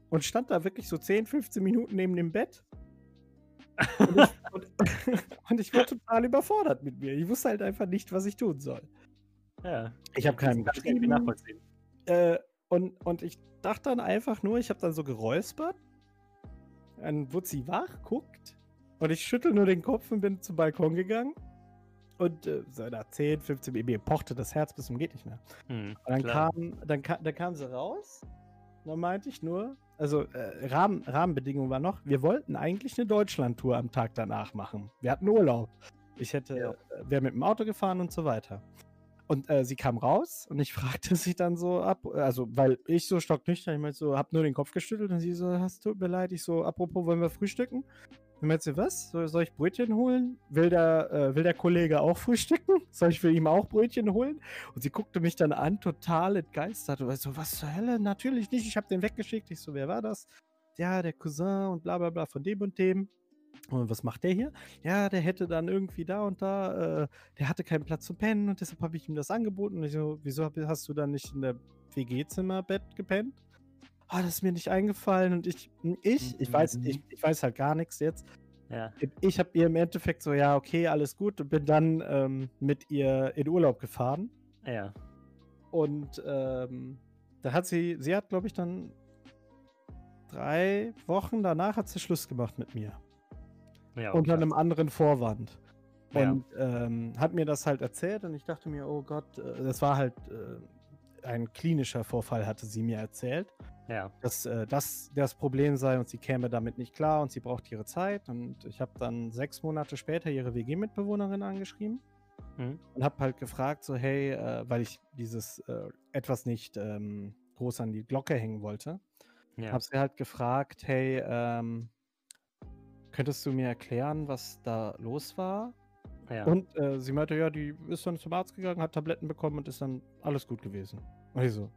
und stand da wirklich so 10, 15 Minuten neben dem Bett. Und ich, und, und ich war total überfordert mit mir. Ich wusste halt einfach nicht, was ich tun soll. ja. Ich habe irgendwie geschrieben. nachvollziehen. Äh, und, und ich dachte dann einfach nur, ich habe dann so geräuspert. Dann wurde sie wach, guckt. Und ich schüttel nur den Kopf und bin zum Balkon gegangen. Und äh, so nach 10, 15 Minuten, mir pochte das Herz bis zum geht nicht mehr. Hm, dann klar. kam, dann, kam, dann kam sie raus. Dann meinte ich nur, also äh, Rahmen, Rahmenbedingungen war noch, wir wollten eigentlich eine Deutschlandtour am Tag danach machen. Wir hatten Urlaub. Ich hätte, Ja. äh, wäre mit dem Auto gefahren und so weiter. Und äh, sie kam raus und ich fragte sie dann so ab, also weil ich so stocknüchtern, ich meinte so, hab nur den Kopf geschüttelt und sie so, es tut mir leid, ich so, apropos, wollen wir frühstücken? Und meinte sie, was? Soll, ich Brötchen holen? Will der, äh, will der Kollege auch frühstücken? Soll ich für ihn auch Brötchen holen? Und sie guckte mich dann an, total entgeistert. Und war so, was zur Hölle? Natürlich nicht. Ich habe den weggeschickt. Ich so, wer war das? Ja, der Cousin und bla bla bla von dem und dem. Und was macht der hier? Ja, der hätte dann irgendwie da und da, äh, der hatte keinen Platz zum Pennen und deshalb habe ich ihm das angeboten. Und ich so, wieso hast du dann nicht in der WG-Zimmerbett gepennt? Ah, das ist mir nicht eingefallen und ich, ich, ich weiß, ich, ich weiß halt gar nichts jetzt. Ja. Ich habe ihr im Endeffekt so, ja, okay, alles gut und bin dann ähm, mit ihr in Urlaub gefahren. Ja. Und ähm, da hat sie, sie hat, glaube ich, dann drei Wochen danach hat sie Schluss gemacht mit mir. Ja, unter einem anderen Vorwand. Ja. Und ähm, hat mir das halt erzählt und ich dachte mir, oh Gott, äh, das war halt äh, ein klinischer Vorfall, hatte sie mir erzählt, Ja. dass äh, das das Problem sei und sie käme damit nicht klar und sie braucht ihre Zeit. Und ich habe dann sechs Monate später ihre WG-Mitbewohnerin angeschrieben Mhm. und habe halt gefragt, so hey, äh, weil ich dieses äh, etwas nicht ähm, groß an die Glocke hängen wollte, Ja. habe sie halt gefragt, hey, ähm, könntest du mir erklären, was da los war? ja. Und äh, sie meinte, ja, die ist dann zum Arzt gegangen, hat Tabletten bekommen und ist dann alles gut gewesen. Und ich so,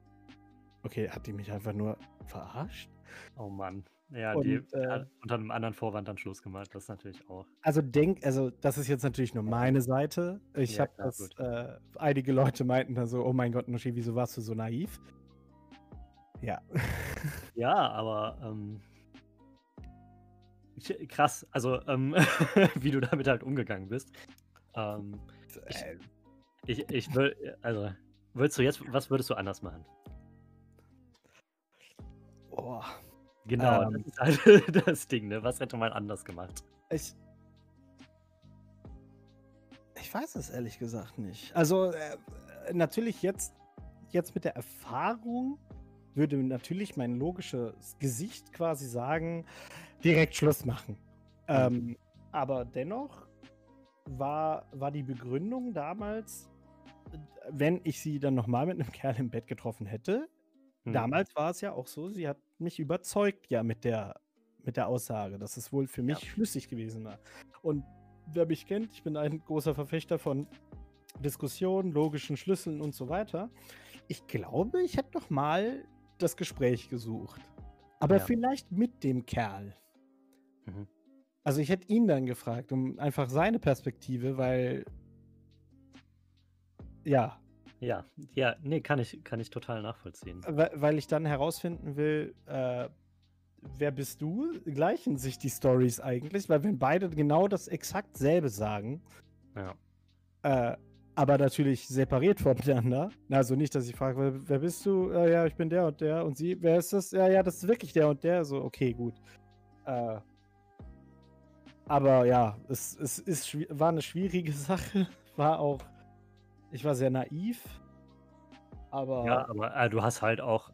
okay, hat die mich einfach nur verarscht? oh Mann. Ja, Und, die äh, hat unter einem anderen Vorwand dann Schluss gemacht. Das ist natürlich auch. Also denk, also das ist jetzt natürlich nur meine Seite. Ich Ja, habe das, äh, einige Leute meinten dann so, oh mein Gott, Noschi, wieso warst du so naiv? Ja. Ja, aber ähm, ich- krass, also ähm, wie du damit halt umgegangen bist. Ähm, Ich- Äh, ich, ich will, also, würdest du jetzt, was würdest du anders machen? oh, Genau, Ähm. das ist halt das Ding, ne? Was hätte man anders gemacht? ich. Ich weiß es ehrlich gesagt nicht. Also, äh, natürlich jetzt, jetzt mit der Erfahrung würde natürlich mein logisches Gesicht quasi sagen, direkt Schluss machen. Ähm, aber dennoch war, war die Begründung damals, wenn ich sie dann nochmal mit einem Kerl im Bett getroffen hätte, Hm. damals war es ja auch so, sie hat mich überzeugt ja mit der mit der Aussage, dass es wohl für mich Ja. schlüssig gewesen war. Und wer mich kennt, ich bin ein großer Verfechter von Diskussionen, logischen Schlüsseln und so weiter. Ich glaube, ich hätte noch mal das Gespräch gesucht. Aber Ja. vielleicht mit dem Kerl. Mhm. Also ich hätte ihn dann gefragt, um einfach seine Perspektive, weil ja, Ja, ja, nee, kann ich, kann ich total nachvollziehen. weil, weil ich dann herausfinden will, äh, wer bist du? Gleichen sich die Stories eigentlich, weil wenn beide genau das exakt selbe sagen, Ja. äh, aber natürlich separiert voneinander. Also nicht, dass ich frage, wer, bist du? Äh, ja, ich bin der und der. Und sie, wer ist das? Ja, ja, das ist wirklich der und der. So, okay, gut. Äh, aber ja, es, es ist, war eine schwierige Sache. War auch, ich war sehr naiv. Aber Ja, aber äh, du hast halt auch,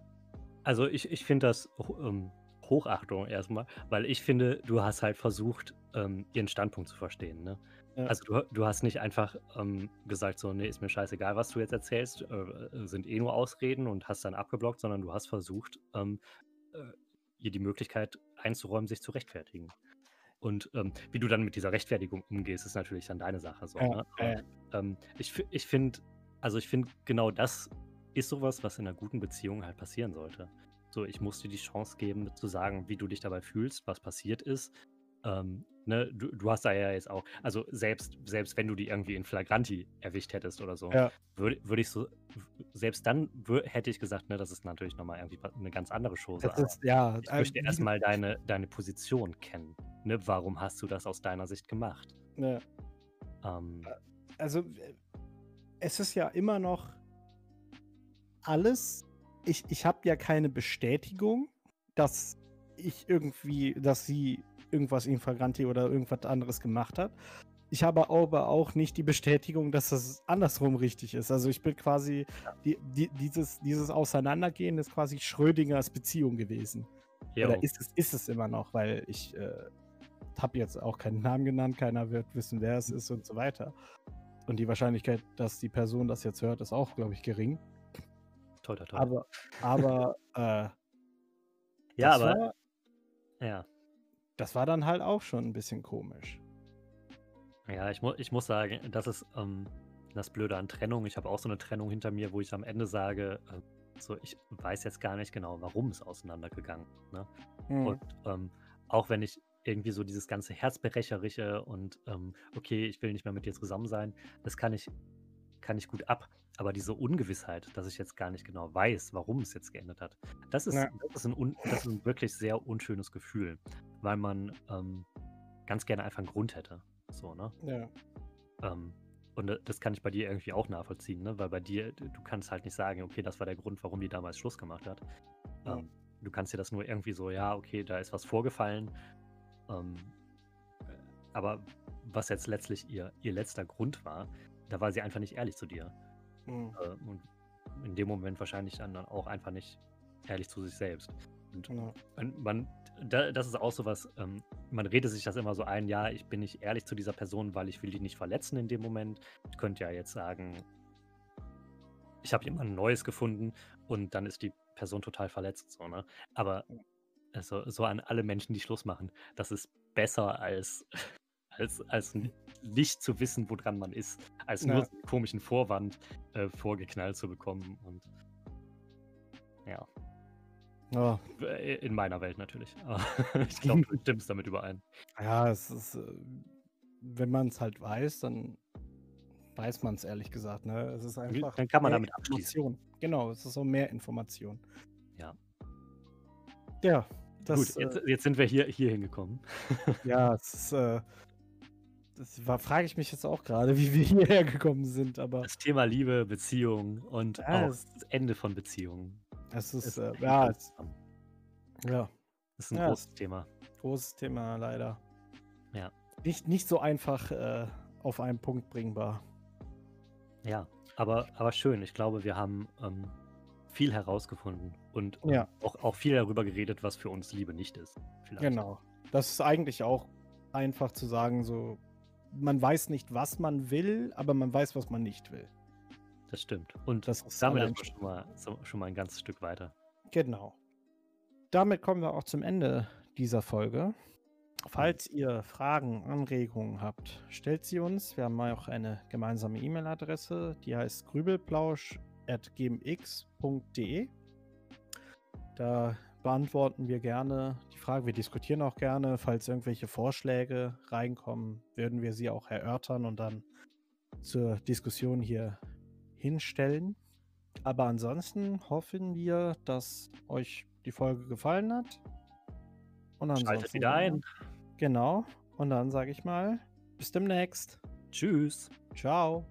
also ich, ich finde das ähm, Hochachtung erstmal, weil ich finde, du hast halt versucht, ähm, ihren Standpunkt zu verstehen. Ne? Ja. Also du, du hast nicht einfach ähm, gesagt, so, nee, ist mir scheißegal, was du jetzt erzählst, äh, sind eh nur Ausreden und hast dann abgeblockt, sondern du hast versucht, ähm, äh, ihr die Möglichkeit einzuräumen, sich zu rechtfertigen. Und ähm, wie du dann mit dieser Rechtfertigung umgehst, ist natürlich dann deine Sache. So, ne? Aber, ähm, ich ich finde, also ich finde, genau das ist sowas, was in einer guten Beziehung halt passieren sollte. So, ich muss dir die Chance geben, zu sagen, wie du dich dabei fühlst, was passiert ist. Ähm, ne, du, du hast da ja jetzt auch, also selbst, selbst wenn du die irgendwie in Flagranti erwischt hättest oder so, Ja. würde würd ich so, selbst dann hätte ich gesagt, ne, das ist natürlich nochmal irgendwie eine ganz andere Chose. ist, ja, ich äh, möchte erstmal deine, deine Position kennen. Ne? Warum hast du das aus deiner Sicht gemacht? ja. Ähm, also es ist ja immer noch alles. Ich, ich habe ja keine Bestätigung, dass ich irgendwie, dass sie irgendwas in Flagranti oder irgendwas anderes gemacht hat. Ich habe aber auch nicht die Bestätigung, dass das andersrum richtig ist. Also ich bin quasi, die, die, dieses, dieses Auseinandergehen ist quasi Schrödingers Beziehung gewesen. jo. Oder ist es, ist es immer noch, weil ich äh, habe jetzt auch keinen Namen genannt, keiner wird wissen, wer es ist und so weiter. Und die Wahrscheinlichkeit, dass die Person das jetzt hört, ist auch, glaube ich, gering. toll, toll, toll. Aber, aber äh, ja, aber war, ja. das war dann halt auch schon ein bisschen komisch. Ja, ich, mu ich muss sagen, das ist ähm, das Blöde an Trennung. Ich habe auch so eine Trennung hinter mir, wo ich am Ende sage, äh, so, ich weiß jetzt gar nicht genau, warum es auseinandergegangen ist. Ne? Hm. Und ähm, auch wenn ich irgendwie so dieses ganze Herzbrecherische und ähm, okay, ich will nicht mehr mit dir zusammen sein, das kann ich, kann ich gut ab. Aber diese Ungewissheit, dass ich jetzt gar nicht genau weiß, warum es jetzt geendet hat, das ist, Ja. das ist, ein, das ist ein wirklich sehr unschönes Gefühl, weil man ähm, ganz gerne einfach einen Grund hätte. So, ne? Ja. Ähm, und äh, das kann ich bei dir irgendwie auch nachvollziehen, ne? Weil bei dir, du du kannst halt nicht sagen, okay, das war der Grund, warum die damals Schluss gemacht hat. Ja. Ähm, du kannst dir das nur irgendwie so, ja, okay, da ist was vorgefallen. Ähm, äh, aber was jetzt letztlich ihr, ihr letzter Grund war, da war sie einfach nicht ehrlich zu dir. Hm. Äh, und in dem Moment wahrscheinlich dann auch einfach nicht ehrlich zu sich selbst. Und Ja. man, man da, das ist auch so was, ähm, man redet sich das immer so ein, ja, ich bin nicht ehrlich zu dieser Person, weil ich will die nicht verletzen in dem Moment. Ich könnte ja jetzt sagen, ich habe jemand Neues gefunden und dann ist die Person total verletzt, so, ne? Aber also, so an alle Menschen, die Schluss machen, das ist besser als, als, als nicht zu wissen, woran man ist, als nur Ja. einen komischen Vorwand äh, vorgeknallt zu bekommen. Und ja, äh, in meiner Welt natürlich. Aber ich glaube, du stimmst damit überein. Ja, es ist, äh, wenn man es halt weiß, dann weiß man es ehrlich gesagt. Ne? Es ist einfach. dann kann man damit abschließen. Genau, es ist so mehr Information. Ja. Ja, das, Gut, jetzt, jetzt sind wir hier, hier hingekommen. äh, ja, es ist, äh, das war, frage ich mich jetzt auch gerade, wie wir hierher gekommen sind, aber Das Thema Liebe, Beziehung und Ja, auch das Ende von Beziehungen. es ist, Es äh, ja, es, ja, Das ist ein Ja, großes Thema. großes Thema leider. Ja. Nicht, nicht so einfach äh, auf einen Punkt bringbar. Ja, aber, aber schön. Ich glaube, wir haben ähm, viel herausgefunden und Ja. auch, auch viel darüber geredet, was für uns Liebe nicht ist. Vielleicht. Genau. Das ist eigentlich auch einfach zu sagen, so, man weiß nicht, was man will, aber man weiß, was man nicht will. Das stimmt. Und Das ist damit ist schon mal, schon mal ein ganzes Stück weiter. Genau. Damit kommen wir auch zum Ende dieser Folge. Falls ihr Fragen, Anregungen habt, stellt sie uns. Wir haben auch eine gemeinsame E-Mail-Adresse, die heißt grübelplausch.gmx.de. Da beantworten wir gerne die Frage. Wir diskutieren auch gerne. Falls irgendwelche Vorschläge reinkommen, würden wir sie auch erörtern und dann zur Diskussion hier hinstellen. Aber ansonsten hoffen wir, dass euch die Folge gefallen hat. Und ansonsten Schaltet wieder ein. Genau. Und dann sage ich mal, bis demnächst. Tschüss. Ciao.